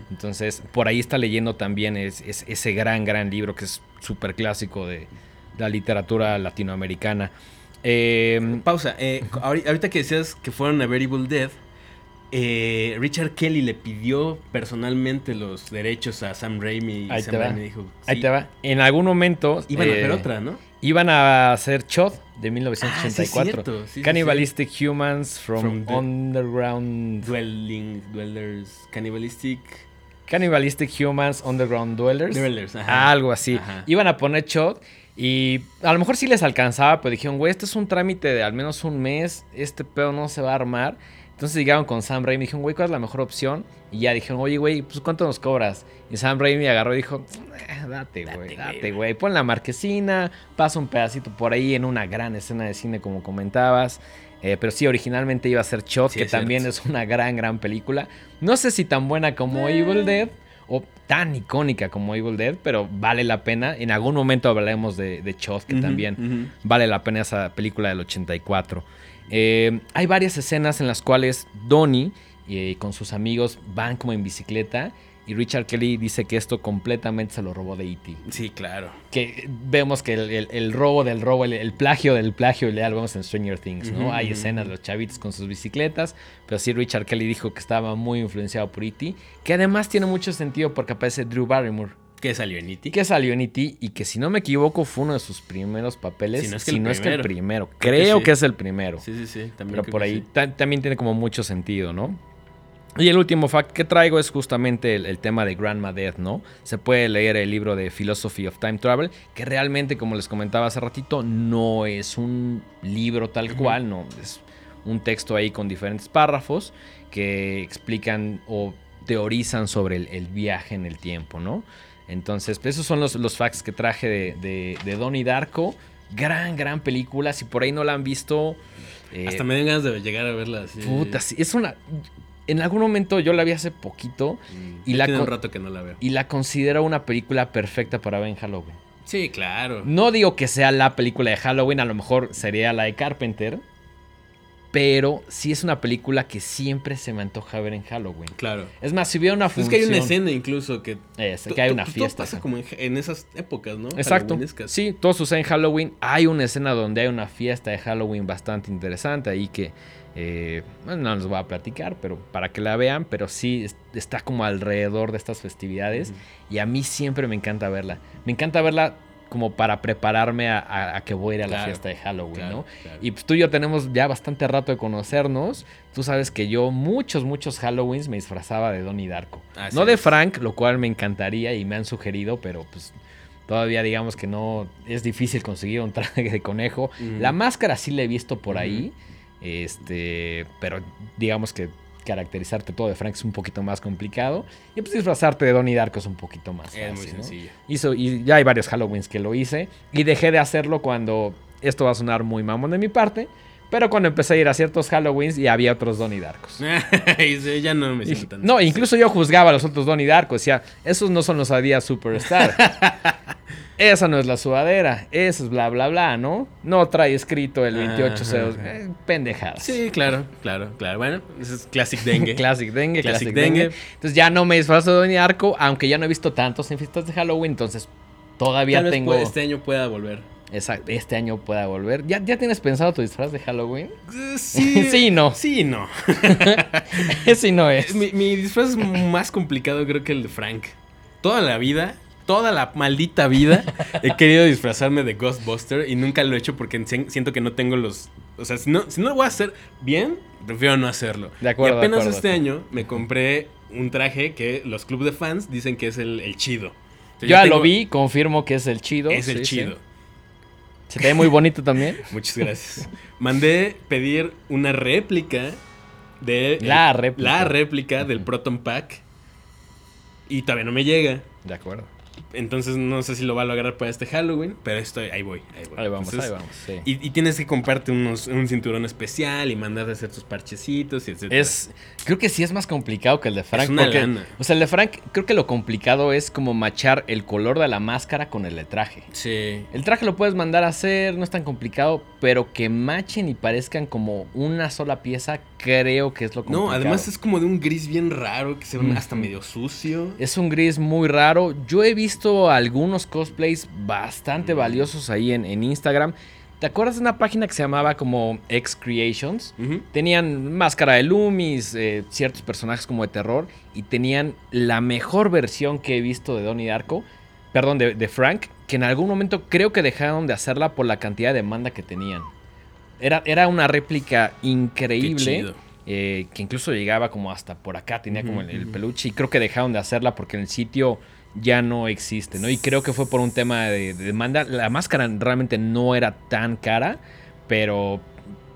Entonces, por ahí está leyendo también es, es- ese gran, gran libro que es súper clásico de la literatura latinoamericana. Eh, Pausa. eh, ahori- ahorita que decías que fueron a ver Evil Dead, eh, Richard Kelly le pidió personalmente los derechos a Sam Raimi y Ahí Sam te va. Raimi dijo, ahí sí. te va. En algún momento... Iban a hacer otra, ¿no? Iban a hacer Chod de Ah, sí, 1984. es cierto, sí, sí, Cannibalistic Humans from, Underground... Dwelling, Dwellers, Cannibalistic. Cannibalistic Humans Underground Dwellers. Dwellers, ajá. Algo así. Ajá. Iban a poner shot y a lo mejor sí les alcanzaba, pero dijeron, güey, este es un trámite de al menos un mes, este pedo no se va a armar. Entonces llegaron con Sam Raimi y dijeron, güey, ¿cuál es la mejor opción? Y ya dijeron, oye, güey, pues ¿cuánto nos cobras? Y Sam Raimi agarró y dijo, "Eh, date, güey, Date, güey". Pon la marquesina, pasa un pedacito por ahí en una gran escena de cine, como comentabas. Eh, pero sí, originalmente iba a ser Shot, Sí, que es también cierto. es una gran, gran película. No sé si tan buena como Eh. Evil Dead o tan icónica como Evil Dead, pero vale la pena. En algún momento hablaremos de, de Shot, que también vale la pena esa película del 84. Eh, hay varias escenas en las cuales Donnie eh, con sus amigos van como en bicicleta y Richard Kelly dice que esto completamente se lo robó de E.T. Sí, claro. Que vemos que el, el- el robo del robo, el, el plagio del plagio, ya lo vemos en Stranger Things, ¿no? Hay escenas de los chavitos con sus bicicletas, pero sí Richard Kelly dijo que estaba muy influenciado por E.T., que además tiene mucho sentido porque aparece Drew Barrymore, ¿Qué salió en E.T.? que salió en E.T. y que si no me equivoco fue uno de sus primeros papeles, Si no es que si el no es que el primero. Creo que sí. que es el primero. Sí, sí, sí. También Pero por que ahí sí. también tiene como mucho sentido, ¿no? Y el último fact que traigo es justamente el, el tema de Grandma Death, ¿no? Se puede leer el libro de Philosophy of Time Travel, que realmente, como les comentaba hace ratito, no es un libro tal cual, no, es un texto ahí con diferentes párrafos que explican o teorizan sobre el, el viaje en el tiempo, ¿no? Entonces, pues, esos son los, los facts que traje de, de, de Donnie Darko. Gran, gran película. Si por ahí no la han visto... eh, Hasta me dan ganas de llegar a verla. Puta, sí, es una. En algún momento yo la vi hace poquito Mm, y la tiene un rato que no la veo. y la considero una película perfecta para ver en Halloween. Sí, claro. No digo que sea la película de Halloween, a lo mejor sería la de Carpenter. Pero sí es una película que siempre se me antoja ver en Halloween. Claro. Es más, si hubiera una Pues es función... que hay una escena incluso que... Es, que hay una todo fiesta. pasa ajá. como en, en esas épocas, ¿no? Exacto. Sí, todo sucede en Halloween. Hay una escena donde hay una fiesta de Halloween bastante interesante ahí que eh, no les voy a platicar, pero para que la vean, pero sí es- está como alrededor de estas festividades y a mí siempre me encanta verla. Me encanta verla como para prepararme a, a- a que voy a ir a la fiesta de Halloween, claro, ¿no? claro. Y pues tú y yo tenemos ya bastante rato de conocernos. Tú sabes que yo muchos, muchos Halloweens me disfrazaba de Donnie Darko. Así no de es. Frank, lo cual me encantaría y me han sugerido, pero pues todavía digamos que no es difícil conseguir un traje de conejo. La máscara sí la he visto por ahí, este, pero digamos que caracterizarte todo de Frank es un poquito más complicado y pues disfrazarte de Donnie Darko es un poquito más fácil, Es muy ¿no? sencillo. Hizo, y ya hay varios Halloweens que lo hice. Y dejé de hacerlo cuando. Esto va a sonar muy mamón de mi parte. Pero cuando empecé a ir a ciertos Halloweens y había otros Donnie Darkos. Ya no me siento tan... no, incluso yo juzgaba a los otros Donnie Darkos. Decía, esos no son los Adidas Superstar. Esa no es la sudadera. Eso es bla, bla, bla, ¿no? No trae escrito el 28 Ajá, ceros. Eh, pendejadas. Sí, claro, claro, claro. Bueno, ese es Classic Dengue. Classic Dengue, Classic Classic, Dengue. Dengue. Entonces ya no me disfrazo de Donnie Darko, aunque ya no he visto tantos en fiestas de Halloween. Entonces todavía Tal vez tengo... este año pueda volver. Exacto, este año pueda volver. ¿Ya, ¿Ya tienes pensado tu disfraz de Halloween? Eh, Sí, Sí y no. Sí y no. Ese no es. Mi, mi disfraz es más complicado creo que el de Frank. Toda la vida, toda la maldita vida, he querido disfrazarme de Ghostbuster y nunca lo he hecho porque si- siento que no tengo los... O sea, si no, si no lo voy a hacer bien, prefiero no hacerlo. De acuerdo, Y apenas acuerdo. este año me compré un traje que los clubes de fans dicen que es el, el chido. Entonces, Yo ya tengo- lo vi, confirmo que es el chido. Es el sí, sí. Se te ve muy bonito también. Muchas gracias. Mandé pedir una réplica de... La réplica. La réplica del Proton Pack. Y todavía no me llega. De acuerdo. Entonces no sé si lo va a lograr para este Halloween. Pero estoy, ahí voy, ahí voy. Ahí vamos, Entonces, ahí vamos. sí. Y, y tienes que comprarte unos, un cinturón especial y mandar a hacer tus parchecitos y etcétera. Es, creo que sí es más complicado que el de Frank. una porque, lana. O sea, el de Frank, creo que lo complicado es como machar el color de la máscara con el de traje. Sí. El traje lo puedes mandar a hacer, no es tan complicado, pero que machen y parezcan como una sola pieza, creo que es lo complicado. No, además es como de un gris bien raro que se ve hasta medio sucio. Es un gris muy raro. Yo he visto algunos cosplays bastante valiosos ahí en, en Instagram. ¿Te acuerdas de una página que se llamaba como X Creations? Tenían máscara de Loomis, eh, ciertos personajes como de terror, y tenían la mejor versión que he visto de Donnie Darko, perdón, de, de Frank, que en algún momento creo que dejaron de hacerla por la cantidad de demanda que tenían. Era, era una réplica increíble. Eh, que incluso llegaba como hasta por acá, tenía como el, peluche y creo que dejaron de hacerla porque en el sitio ya no existe, ¿no? Y creo que fue por un tema de, de demanda. La máscara realmente no era tan cara, pero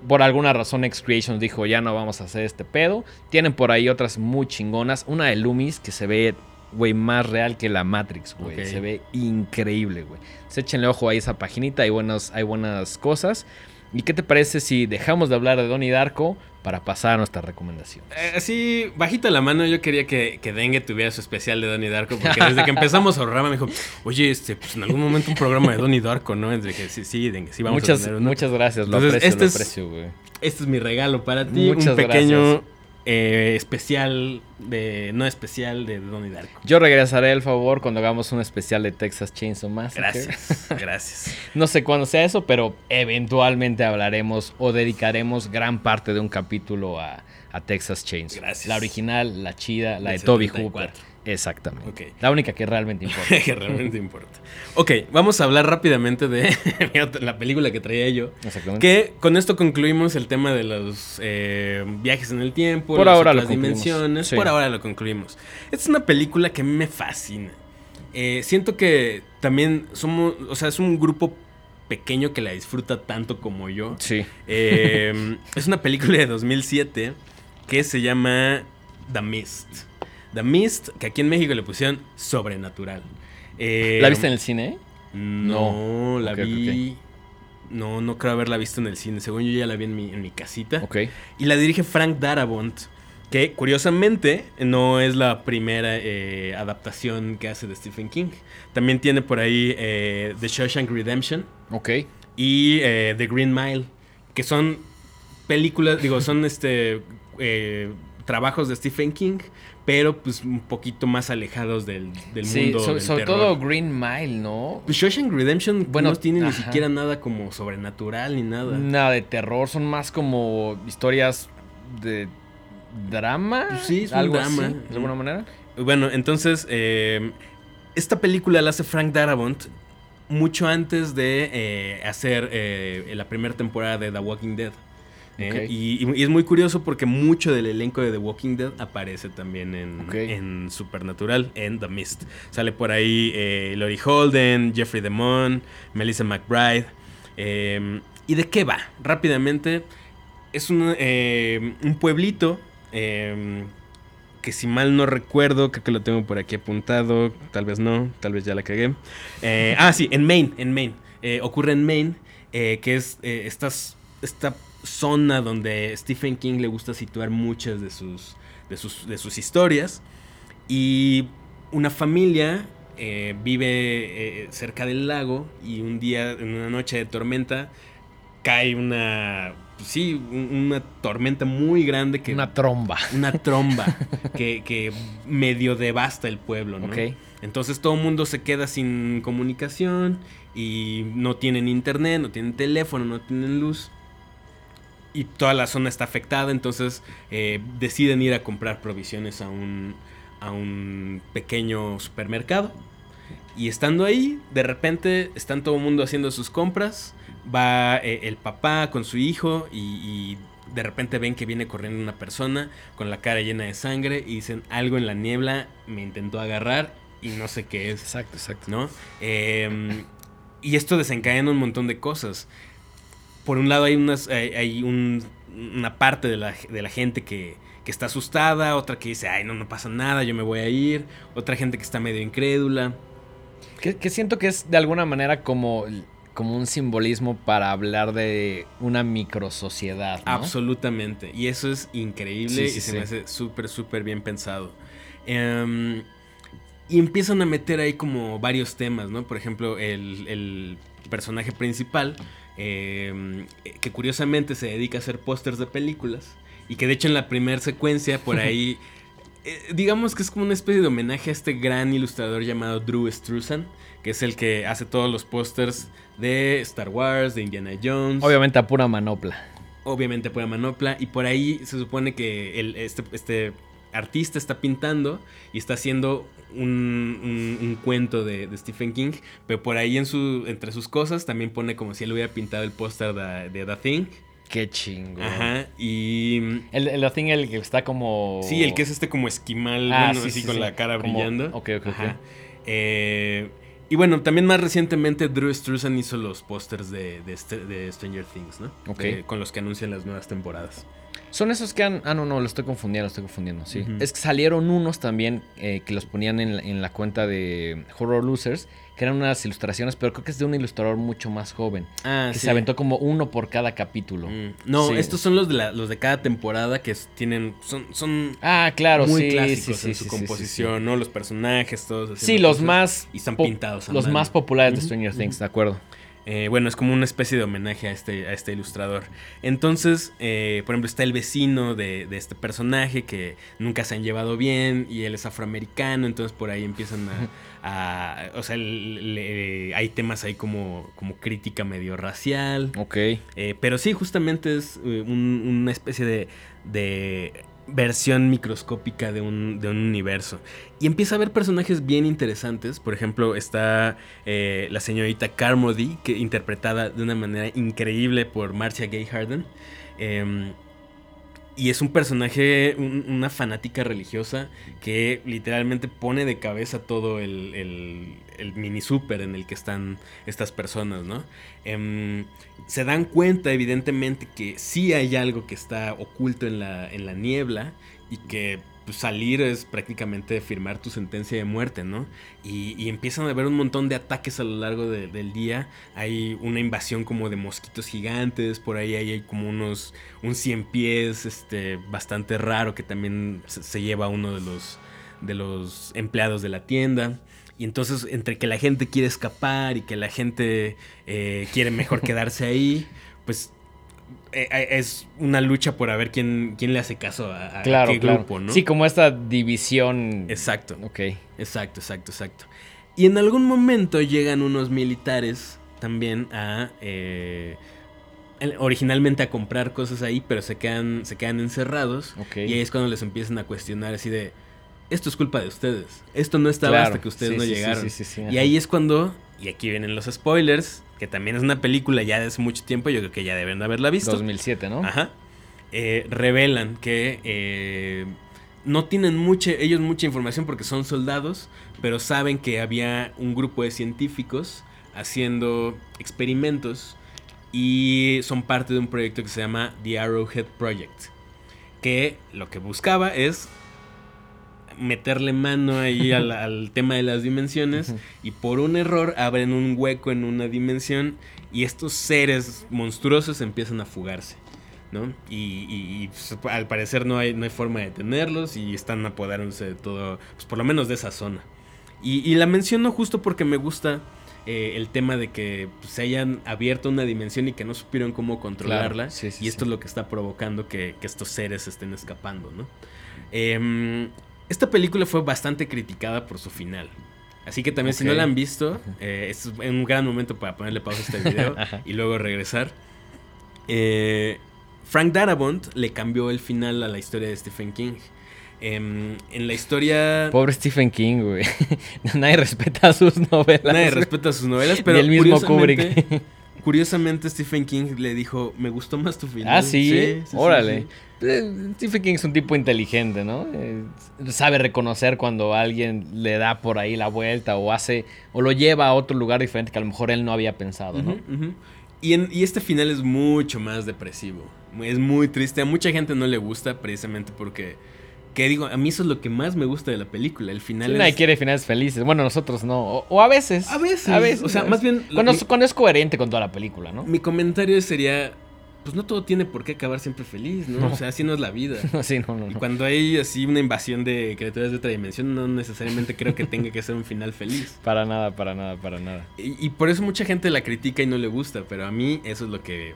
por alguna razón X Creations dijo ya no vamos a hacer este pedo. Tienen por ahí otras muy chingonas. Una de Loomis que se ve, güey, más real que la Matrix, güey. Se ve increíble, güey. Se échenle ojo a esa paginita, hay buenas, hay buenas cosas. ¿Y qué te parece si dejamos de hablar de Donnie Darko para pasar a nuestra recomendación? Eh, Así, bajita la mano, yo quería que, que Dengue tuviera su especial de Donnie Darko, porque desde que empezamos a ahorrar me dijo, oye, este, pues en algún momento un programa de Donnie Darko, ¿no? Desde que sí, sí, Dengue, sí vamos a tener uno. muchas gracias, lo Entonces, aprecio, este lo aprecio, güey. Este es mi regalo para ti, Muchas un pequeño gracias. Eh, especial de, no especial de Donnie Darko. Yo regresaré el favor cuando hagamos un especial de Texas Chainsaw Massacre. Gracias, gracias. No sé cuándo sea eso, pero eventualmente hablaremos o dedicaremos gran parte de un capítulo a, a Texas Chainsaw. Gracias. La original, la chida, la Del de Toby 74. Hooper. Exactamente. La única que realmente importa. que realmente importa. Ok, vamos a hablar rápidamente de la película que traía yo. Exactamente. Que con esto concluimos el tema de los eh, viajes en el tiempo, Por las ahora lo dimensiones. Sí. Por ahora lo concluimos. Esta es una película que a mí me fascina. Eh, siento que también somos, o sea, es un grupo pequeño que la disfruta tanto como yo. Sí. Eh, es una película de 2007 que se llama The Mist. The Mist, que aquí en México le pusieron Sobrenatural. Eh, ¿La viste en el cine? No, la Ok, vi. No, no creo haberla visto en el cine. Según yo ya la vi en mi, en mi casita. Ok. Y la dirige Frank Darabont. Que curiosamente no es la primera eh, adaptación que hace de Stephen King. También tiene por ahí eh, The Shawshank Redemption Ok. y eh, The Green Mile. Que son películas, digo, son este eh, trabajos de Stephen King, pero pues un poquito más alejados del, del Sí, mundo so- del sobre terror. todo Green Mile, ¿no? Pues Shawshank Redemption Bueno, no tiene ni siquiera nada como sobrenatural ni nada. Nada de terror, son más como historias de drama. Pues sí, es un algo drama. así, de alguna manera. Bueno, entonces, eh, esta película la hace Frank Darabont mucho antes de eh, hacer eh, la primera temporada de The Walking Dead. ¿Eh? Y, y es muy curioso porque mucho del elenco de The Walking Dead aparece también en, Supernatural, en The Mist. Sale por ahí eh, Lori Holden, Jeffrey DeMond, Melissa McBride. eh, ¿Y de qué va? Rápidamente, es un, eh, un pueblito eh, que si mal no recuerdo, creo que lo tengo por aquí apuntado, tal vez no, tal vez ya la cagué. Eh, ah, sí, en Maine, en Maine. Ocurre en Maine, que es estas- esta zona donde Stephen King le gusta situar muchas de sus, de sus, de sus historias. Y una familia eh, vive eh, cerca del lago y un día, en una noche de tormenta, cae una, pues sí, un- una tormenta muy grande que Una tromba. una tromba que, que medio devasta el pueblo, ¿no? Ok. Entonces todo el mundo se queda sin comunicación y no tienen internet, no tienen teléfono, no tienen luz. Y toda la zona está afectada, entonces eh, deciden ir a comprar provisiones a un, a un pequeño supermercado. Y estando ahí, de repente están todo el mundo haciendo sus compras. Va eh, el papá con su hijo y, y de repente ven que viene corriendo una persona con la cara llena de sangre y dicen algo en la niebla me intentó agarrar y no sé qué es. Exacto, exacto. ¿no? Eh, y esto desencadena un montón de cosas. Por un lado hay, unas, hay, hay un- una parte de la, de la gente que, que está asustada, otra que dice, ay, no, no pasa nada, yo me voy a ir, otra gente que está medio incrédula. Que, que siento que es de alguna manera como, como un simbolismo para hablar de una microsociedad. ¿no? Absolutamente. Y eso es increíble Sí, sí, y se sí. me hace súper, súper bien pensado. Em, y empiezan a meter ahí como varios temas, ¿no? Por ejemplo, el, el personaje principal, em, que curiosamente se dedica a hacer pósters de películas. Y que de hecho en la primera secuencia por ahí... eh, digamos que es como una especie de homenaje a este gran ilustrador llamado Drew Struzan, que es el que hace todos los pósters de Star Wars, de Indiana Jones. Obviamente a pura manopla. Obviamente por manopla. Y por ahí se supone que el- este, este artista está pintando y está haciendo un, un- un cuento de, de Stephen King. Pero por ahí en su, entre sus cosas también pone como si él hubiera pintado el póster de, de The Thing. Qué chingo. Ajá. Y. El, el, thing, el que está como. Sí, el que es este como esquimal, Ah, bueno, sí, así sí, con sí. la cara Como- brillando. ok, ok, ok. Eh, y bueno, también más recientemente Drew Struzan hizo los pósters de, de, de Stranger Things, ¿no? Ok. Con los que anuncian las nuevas temporadas. Son esos que han. Ah, no, no, lo estoy confundiendo, lo estoy confundiendo. Sí. Es que salieron unos también eh, que los ponían en la, en la cuenta de Horror Losers, que eran unas ilustraciones, pero creo que es de un ilustrador mucho más joven. Ah, que se aventó como uno por cada capítulo. Mm, No, Sí. estos son los de, la- los de cada temporada que tienen. Son, son Ah, claro, muy sí, clásicos sí, sí, en su composición, ¿no? Los personajes, todos. Sí, los cosas. más. Y están pintados Los más populares de Stranger Things, de acuerdo. Eh, bueno, es como una especie de homenaje a este, a este ilustrador. Entonces, eh, por ejemplo, está el vecino de, de este personaje que nunca se han llevado bien y él es afroamericano, entonces por ahí empiezan a... a- o sea, le- hay temas ahí como, como crítica medio racial. Ok. Eh, pero sí, justamente es eh, un- una especie de, de versión microscópica de un, de un universo. Y empieza a haber personajes bien interesantes. Por ejemplo, está eh, la señorita Carmody, que interpretada de una manera increíble por Marcia Gay Harden. Em, y es un personaje, un- una fanática religiosa que literalmente pone de cabeza todo el, el- el mini super en el que están estas personas, ¿no? Em, se dan cuenta, evidentemente, que sí hay algo que está oculto en la, en la niebla y que pues, salir es prácticamente firmar tu sentencia de muerte, ¿no? Y, y empiezan a haber un montón de ataques a lo largo de- del día. Hay una invasión como de mosquitos gigantes, por ahí hay, como unos, un cien pies este, bastante raro que también se, se lleva uno de los, de los empleados de la tienda. Y entonces, entre que la gente quiere escapar y que la gente eh, quiere mejor quedarse ahí, pues es una lucha por a ver quién, quién le hace caso a, a Claro, qué claro. grupo, ¿no? Sí, como esta división. Exacto. Ok. Exacto, exacto, exacto. Y en algún momento llegan unos militares también a... eh, originalmente a comprar cosas ahí, pero se quedan, se quedan encerrados. Y ahí es cuando les empiezan a cuestionar así de... Esto es culpa de ustedes. Esto no estaba Claro. hasta que ustedes Sí, no sí, llegaron. sí, y ahí es cuando... Y aquí vienen los spoilers. Que también es una película ya de hace mucho tiempo. Yo creo que ya deben de haberla visto. 2007, ¿no? Ajá. Eh, revelan que eh, no tienen mucha, ellos mucha información porque son soldados, pero saben que había un grupo de científicos haciendo experimentos y son parte de un proyecto que se llama The Arrowhead Project, que lo que buscaba es meterle mano ahí al, al tema de las dimensiones y por un error abren un hueco en una dimensión y estos seres monstruosos empiezan a fugarse. ¿no? Y, y- y, pues, al parecer no hay, no hay forma de detenerlos y están apoderándose de todo, pues por lo menos de esa zona. Y, y la menciono justo porque me gusta eh, el tema de que pues, se hayan abierto una dimensión y que no supieron cómo controlarla. sí, sí, y esto sí. es lo que está provocando que, que estos seres estén escapando, ¿no? Em, esta película fue bastante criticada por su final. Así que también si no la han visto, eh, es un gran momento para ponerle pausa a este video y luego regresar. Eh, Frank Darabont le cambió el final a la historia de Stephen King. Em, en la historia... Pobre Stephen King, güey. Nadie respeta sus novelas. Nadie respeta sus novelas, Ni pero el mismo curiosamente, Kubrick. curiosamente Stephen King le dijo, me gustó más tu final. Ah, sí, sí, sí, órale. sí. Eh, Stephen King es un tipo inteligente, ¿no? Eh, sabe reconocer cuando alguien le da por ahí la vuelta o hace o lo lleva a otro lugar diferente que a lo mejor él no había pensado, ¿no? Y, en- y este final es mucho más depresivo. Es muy triste. A mucha gente no le gusta precisamente porque... Que digo, a mí eso es lo que más me gusta de la película. El final Sí, es... nadie quiere finales felices. Bueno, nosotros no. O, o a veces. A veces. A veces. O sea, más bien... Cuando, mi- es- cuando es coherente con toda la película, ¿no? Mi comentario sería, pues no todo tiene por qué acabar siempre feliz, ¿no? No. O sea, así no es la vida. sí, no, no. Y no. cuando hay así una invasión de criaturas de otra dimensión, no necesariamente creo que tenga que ser un final feliz. Para nada, para nada, para nada. Y, y por eso mucha gente la critica y no le gusta, pero a mí eso es lo que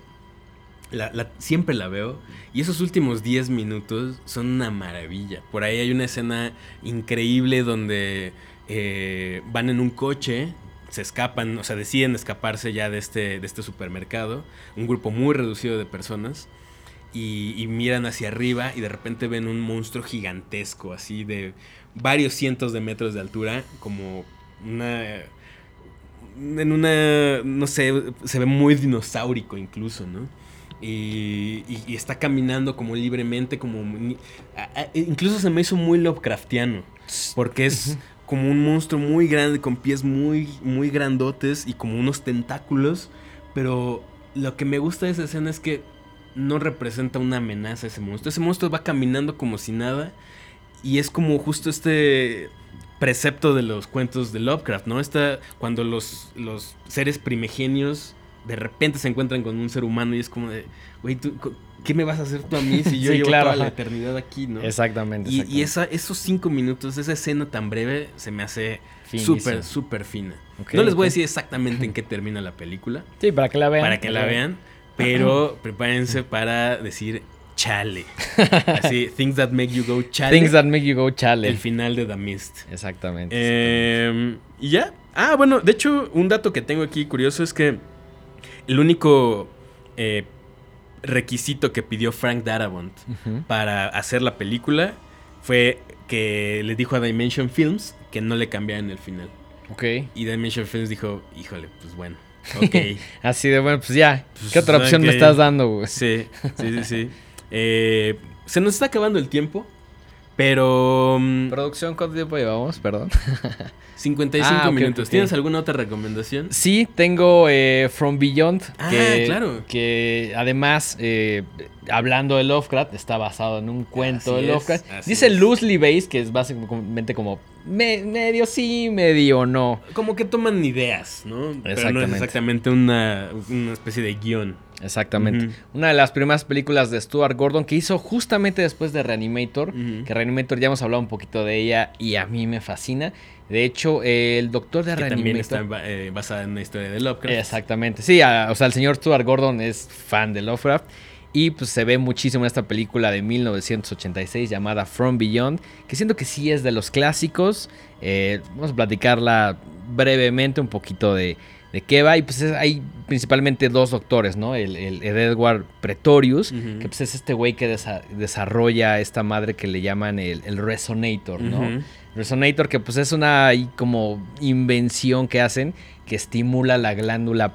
la- la- siempre la veo. Y esos últimos 10 minutos son una maravilla. Por ahí hay una escena increíble donde eh, van en un coche, se escapan, o sea, deciden escaparse ya de este, de este supermercado. Un grupo muy reducido de personas. Y, miran hacia arriba y de repente ven un monstruo gigantesco, así de varios cientos de metros de altura, como una en una, no sé, se ve muy dinosaurico incluso, ¿no? Y, y- está caminando como libremente, como... incluso se me hizo muy Lovecraftiano, porque es como un monstruo muy grande, con pies muy, muy grandotes y como unos tentáculos, pero lo que me gusta de esa escena es que no representa una amenaza ese monstruo. Ese monstruo va caminando como si nada y es como justo este precepto de los cuentos de Lovecraft, ¿no? Está cuando los, los seres primigenios de repente se encuentran con un ser humano y es como de, güey, ¿tú, co- ¿qué me vas a hacer tú a mí si yo Sí, llevo claro, toda la eternidad aquí, ¿no? Exactamente. Y, y exactamente. esa, esos cinco minutos, esa escena tan breve, se me hace súper, súper fina. No les voy a decir exactamente en qué termina la película, Sí, para que la vean. para que la vean, pero prepárense para decir chale. Así, things that make you go chale. Things that make you go chale. El final de The Mist. Exactamente. Eh, y ya. Ah, bueno, de hecho, un dato que tengo aquí curioso es que el único eh, requisito que pidió Frank Darabont para hacer la película fue que le dijo a Dimension Films que no le cambiaran el final. Ok. Y Dimension Films dijo, híjole, pues bueno, ok. Así de bueno, pues ya. Pues, ¿Qué otra opción me estás dando, güey? sí, sí, sí, sí. Eh, se nos está acabando el tiempo, pero... mm, Producción, ¿cuánto tiempo llevamos? Perdón. 55 Ah, ok, minutos. ¿Tienes alguna otra recomendación? Sí, tengo eh, From Beyond. Ah, que, claro. Que además, eh, hablando de Lovecraft, está basado en un cuento Así de Lovecraft. Dice es. loosely based, que es básicamente como me- medio sí, medio no. Como que toman ideas, ¿no? Pero no es Exactamente. exactamente una, una especie de guion. Exactamente. Una de las primeras películas de Stuart Gordon que hizo justamente después de Reanimator. Que Reanimator ya hemos hablado un poquito de ella y a mí me fascina. De hecho, eh, el doctor de Que Reanimator. también está eh, basada en una historia de Lovecraft. Exactamente. Sí, a- o sea, el señor Stuart Gordon es fan de Lovecraft. Y pues se ve muchísimo en esta película de 1986 llamada From Beyond. Que siento que sí es de los clásicos. Eh, vamos a platicarla brevemente un poquito de, de qué va. Y pues es- hay principalmente dos doctores, ¿no? El, el- el Edward Pretorius, que pues es este güey que desa- desarrolla esta madre que le llaman el, el Resonator, ¿no? Resonator, que pues es una como invención que hacen que estimula la glándula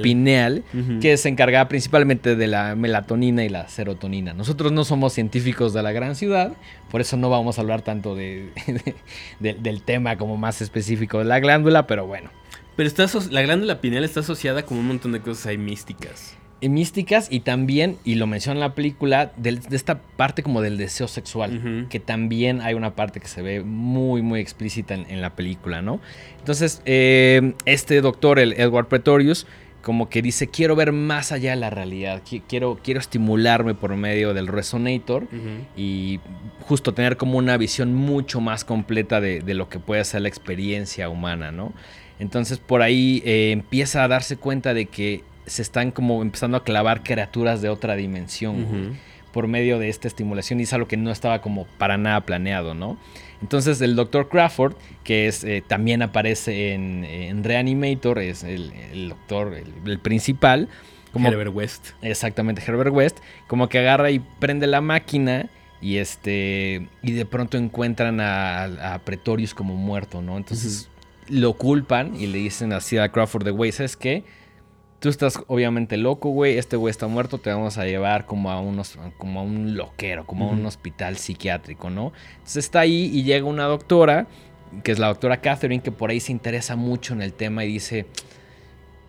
eh, Pineal. que se encarga principalmente de la melatonina y la serotonina. Nosotros no somos científicos de la gran ciudad, por eso no vamos a hablar tanto de, de- del tema como más específico de la glándula, pero bueno. Pero está la glándula pineal está asociada con un montón de cosas ahí místicas. Y místicas y también, y lo menciona en la película, de esta parte como del deseo sexual, que también hay una parte que se ve muy, muy explícita en, en la película, ¿no? Entonces, eh, este doctor, el Edward Pretorius, como que dice, quiero ver más allá de la realidad, qui- quiero, quiero estimularme por medio del resonator y justo tener como una visión mucho más completa de, de lo que puede ser la experiencia humana, ¿no? Entonces por ahí eh, empieza a darse cuenta de que se están como empezando a clavar criaturas de otra dimensión por medio de esta estimulación y es algo que no estaba como para nada planeado, ¿no? Entonces el Dr. Crawford, que es, eh, también aparece en, en Reanimator, es el, el doctor, el, el principal. Como, Herbert West. Exactamente, Herbert West, como que agarra y prende la máquina y este y de pronto encuentran a, a Pretorius como muerto, ¿no? Entonces lo culpan y le dicen así a Crawford de güey, ¿sabes qué? Tú estás obviamente loco, güey, este güey está muerto, te vamos a llevar como a unos como a un loquero, como a un hospital psiquiátrico, ¿no? Entonces está ahí y llega una doctora, que es la doctora Catherine, que por ahí se interesa mucho en el tema y dice,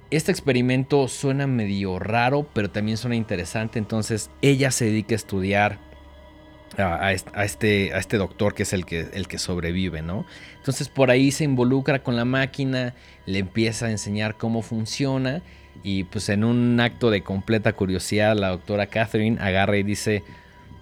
este experimento suena medio raro, pero también suena interesante. Entonces ella se dedica a estudiar a, a este, a este doctor que es el que, el que sobrevive, ¿no? Entonces por ahí se involucra con la máquina, le empieza a enseñar cómo funciona y pues en un acto de completa curiosidad la doctora Catherine agarra y dice,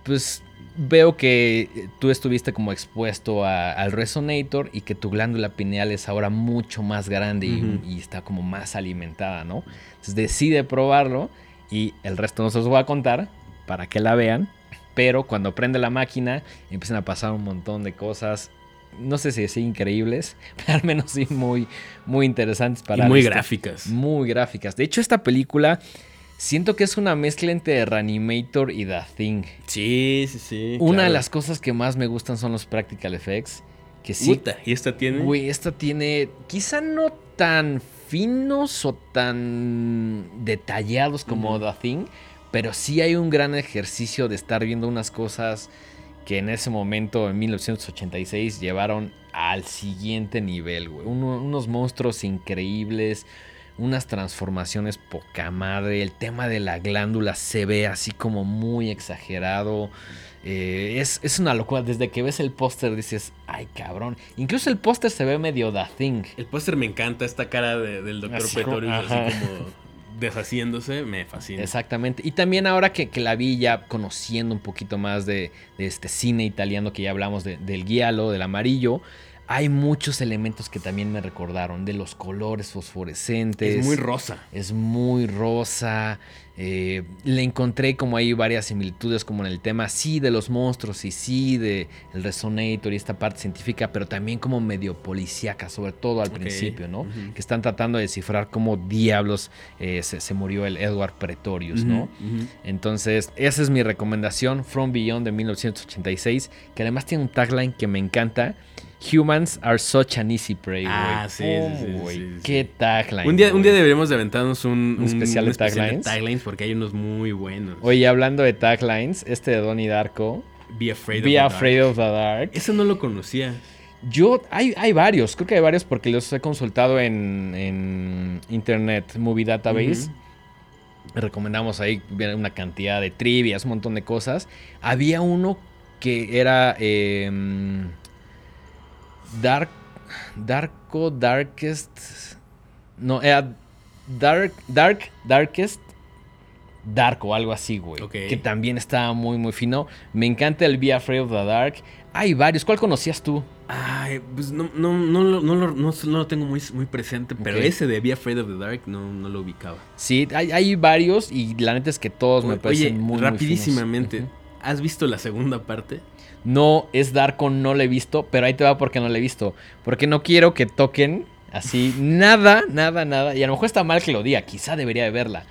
pues veo que tú estuviste como expuesto a- al resonator y que tu glándula pineal es ahora mucho más grande y, está como más alimentada, ¿no? Entonces decide probarlo y el resto no se los voy a contar para que la vean. Pero cuando prende la máquina empiezan a pasar un montón de cosas. No sé si decir increíbles, pero al menos sí muy, muy interesantes para y muy gráficas. Muy gráficas. De hecho, esta película siento que es una mezcla entre Reanimator y The Thing. Sí, sí, sí. Una de las cosas que más me gustan son los practical effects. Que sí, Puta, ¿Y esta tiene? güey, esta tiene quizá no tan finos o tan detallados como. The Thing, pero sí hay un gran ejercicio de estar viendo unas cosas que en ese momento, en 1986, llevaron al siguiente nivel, güey. Uno- unos monstruos increíbles, unas transformaciones poca madre. El tema de la glándula se ve así como muy exagerado. Eh, es, es una locura. Desde que ves el póster dices, ay cabrón. Incluso el póster se ve medio The Thing. El póster me encanta, esta cara de- del doctor ajá. así como deshaciéndose, me fascina. Exactamente. Y también ahora que, que la vi ya conociendo un poquito más de, de este cine italiano que ya hablamos de- del guialo, del amarillo, hay muchos elementos que también me recordaron, de los colores fosforescentes. Es muy rosa. Es muy rosa. Eh, le encontré como ahí varias similitudes como en el tema, sí, de los monstruos y sí, de el resonator y esta parte científica, pero también como medio policíaca, sobre todo al principio, ¿no? Que están tratando de descifrar cómo diablos eh, se, se murió el Edward Pretorius, ¿no? Entonces, esa es mi recomendación, From Beyond de 1986, que además tiene un tagline que me encanta. Humans are such an easy prey, güey. Ah, sí, Oh, sí, güey, sí, sí. Qué tagline. Un día, un día deberíamos de aventarnos un, Un especial de taglines. Taglines porque hay unos muy buenos. Oye, hablando de taglines, este de Donnie Darko, Be afraid Be of the Afraid dark. of the Dark. Eso no lo conocía. Yo, hay, hay varios, creo que hay varios porque los he consultado en, en Internet Movie Database. Ujú. Recomendamos ahí una cantidad de trivias, un montón de cosas. Había uno que era... eh, Dark. Darko Darkest. No, era Dark. Dark. Darkest. Dark o algo así, güey. Que también estaba muy, muy fino. Me encanta el Be Afraid of the Dark. Hay varios. ¿Cuál conocías tú? Ay, pues no, no, no, lo- no, lo- no, no lo tengo muy, muy presente, pero ese de Be Afraid of the Dark no, no lo ubicaba. Sí, hay, hay varios y la neta es que todos me Oye, parecen muy, muy rapidísimamente, finos. ¿has visto la segunda parte? No, es Darko, no lo he visto, pero ahí te va porque no lo he visto. Porque no quiero que toquen así nada, nada, nada. Y a lo mejor está mal que lo diga, quizá debería de verla.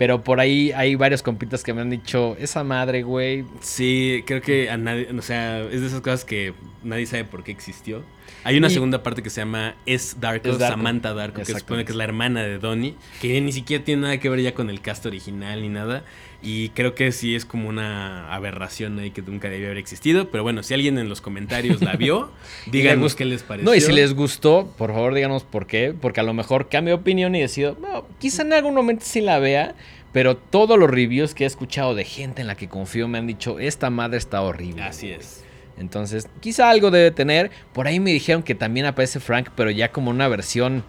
Pero por ahí hay varios compitas que me han dicho, esa madre, güey. Sí, creo que a nadie, o sea, es de esas cosas que nadie sabe por qué existió. Hay una Y- segunda parte que se llama Es Darko. Samantha Darko, que se supone que es la hermana de Donnie, que ni siquiera tiene nada que ver ya con el cast original ni nada. Y creo que sí es como una aberración ahí que nunca debió haber existido. Pero bueno, si alguien en los comentarios la vio, díganos qué les pareció. No, y si les gustó, por favor díganos por qué. Porque a lo mejor cambio de opinión y decido, no, quizá en algún momento sí la vea. Pero todos los reviews que he escuchado de gente en la que confío me han dicho, esta madre está horrible. Así es. Entonces, quizá algo debe tener. Por ahí me dijeron que también aparece Frank, pero ya como una versión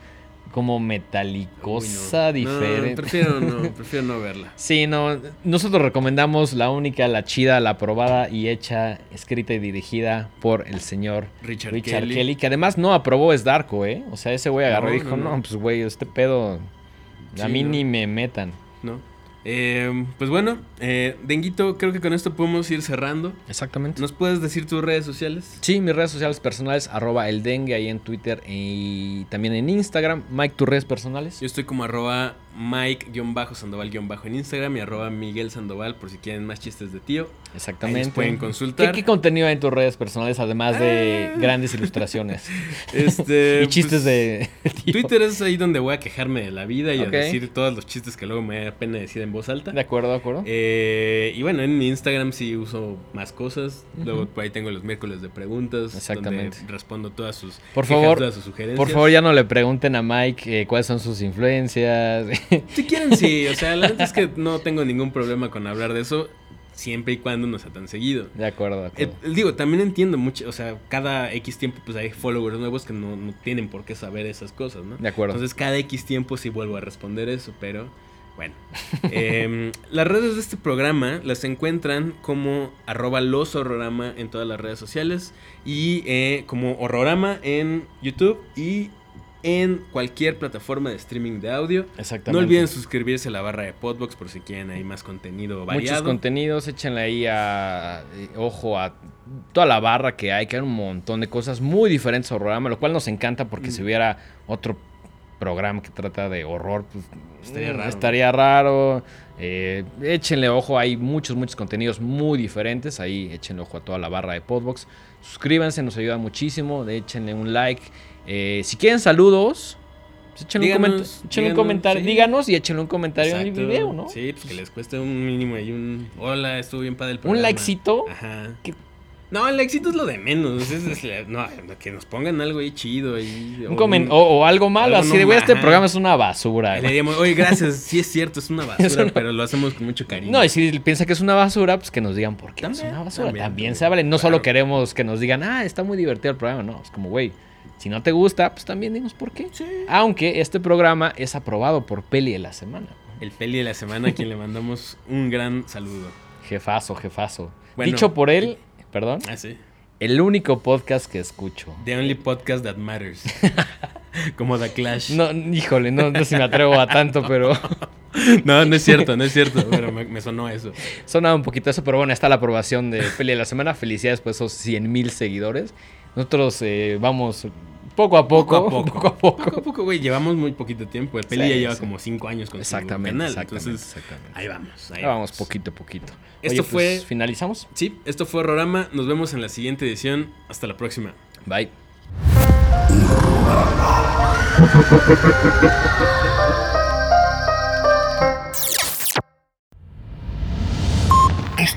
como metalicosa, Uy, no. diferente. No, prefiero no, prefiero no verla. Sí, no, nosotros recomendamos la única, la chida, la aprobada y hecha, escrita y dirigida por el señor Richard, Richard Kelly. Kelly, que además no aprobó es Darko, ¿eh? O sea, ese güey agarró No, y dijo, no, pues güey, este pedo, a Sí, mí ni me metan. ¿no? Eh, pues bueno, eh, Denguito, creo que con esto podemos ir cerrando. Exactamente. ¿Nos puedes decir tus redes sociales? Sí, mis redes sociales personales, arroba el dengue ahí en Twitter y también en Instagram. Mike, tus redes personales. Yo estoy como arroba Mike-Sandoval- en Instagram y arroba Miguel Sandoval por si quieren más chistes de tío. Exactamente. Ahí pueden consultar. ¿Qué, qué contenido hay en tus redes personales además de Ah. grandes ilustraciones Este, y chistes pues, de tío? Twitter es ahí donde voy a quejarme de la vida y a decir todos los chistes que luego me da pena decir en voz alta. De acuerdo, de acuerdo. Eh, y bueno, en mi Instagram sí uso más cosas. Luego por ahí tengo los miércoles de preguntas. Exactamente. Donde respondo todas sus Por quejas, favor, todas sus sugerencias. Por favor, ya no le pregunten a Mike eh, cuáles son sus influencias. Si quieren, sí. O sea, la verdad es que no tengo ningún problema con hablar de eso. Siempre y cuando no sea tan seguido. de acuerdo, de Eh, acuerdo. digo, también entiendo mucho, o sea, cada X tiempo pues hay followers nuevos que no, no tienen por qué saber esas cosas, ¿no? De acuerdo. Entonces cada X tiempo sí vuelvo a responder eso, pero bueno. Em, las redes de este programa las encuentran como arroba los horrorama en todas las redes sociales y eh, como horrorama en YouTube y en cualquier plataforma de streaming de audio. Exactamente. No olviden suscribirse a la barra de Podbox por si quieren ahí más contenido variado. Muchos contenidos, échenle ahí a, eh, ojo a toda la barra que hay, que hay un montón de cosas muy diferentes al programa, lo cual nos encanta porque Mm. si hubiera otro programa que trata de horror, pues Estaría mm, raro. estaría raro. Eh, échenle ojo, hay muchos, muchos contenidos muy diferentes. Ahí échenle ojo a toda la barra de Podbox. Suscríbanse, nos ayuda muchísimo. Échenle un like. Eh, si quieren saludos, pues échenle, Díganos, un, échenle un comentario. sí. Díganos y échenle un comentario en el video, ¿no? Sí, pues que les cueste un mínimo ahí un... Hola, estuvo bien padre el Un programa. likecito. Ajá. No, el likecito es lo de menos. es- es- no, que nos pongan algo ahí chido. Ahí, Un o, o algo malo, algo así de, güey, este ma- programa es una basura. Le güey". diríamos, oye, gracias, sí es cierto, es una basura, Es una- pero lo hacemos con mucho cariño. No, y si piensa que es una basura, pues que nos digan por qué También, es una basura. también, También, también. se vale. No Claro. solo queremos que nos digan, ah, está muy divertido el programa. No, es como, güey, si no te gusta, pues también dinos por qué. Sí. Aunque este programa es aprobado por Peli de la semana. El peli de la semana, a quien le mandamos un gran saludo. Jefazo, jefazo. Bueno. Dicho por él, perdón, Ah, sí. el único podcast que escucho. The only podcast that matters. Como The Clash. No, híjole, no, no sé si me atrevo a tanto, pero no, no es cierto, no es cierto. Pero me, me sonó eso. sonaba un poquito eso. Pero bueno, está la aprobación de Peli de la semana. Felicidades por esos 100 mil seguidores. Nosotros eh, vamos poco a poco, Poco a poco. poco a poco. Poco a poco, güey. Llevamos muy poquito tiempo. El peli Sí, ya lleva sí. como cinco años con su Exactamente, canal. exactamente, Entonces, exactamente. ahí vamos. Ahí Ahí vamos poquito a poquito. Esto Oye, pues, fue- ¿Finalizamos? Sí, esto fue Horrorama. Nos vemos en la siguiente edición. Hasta la próxima. Bye.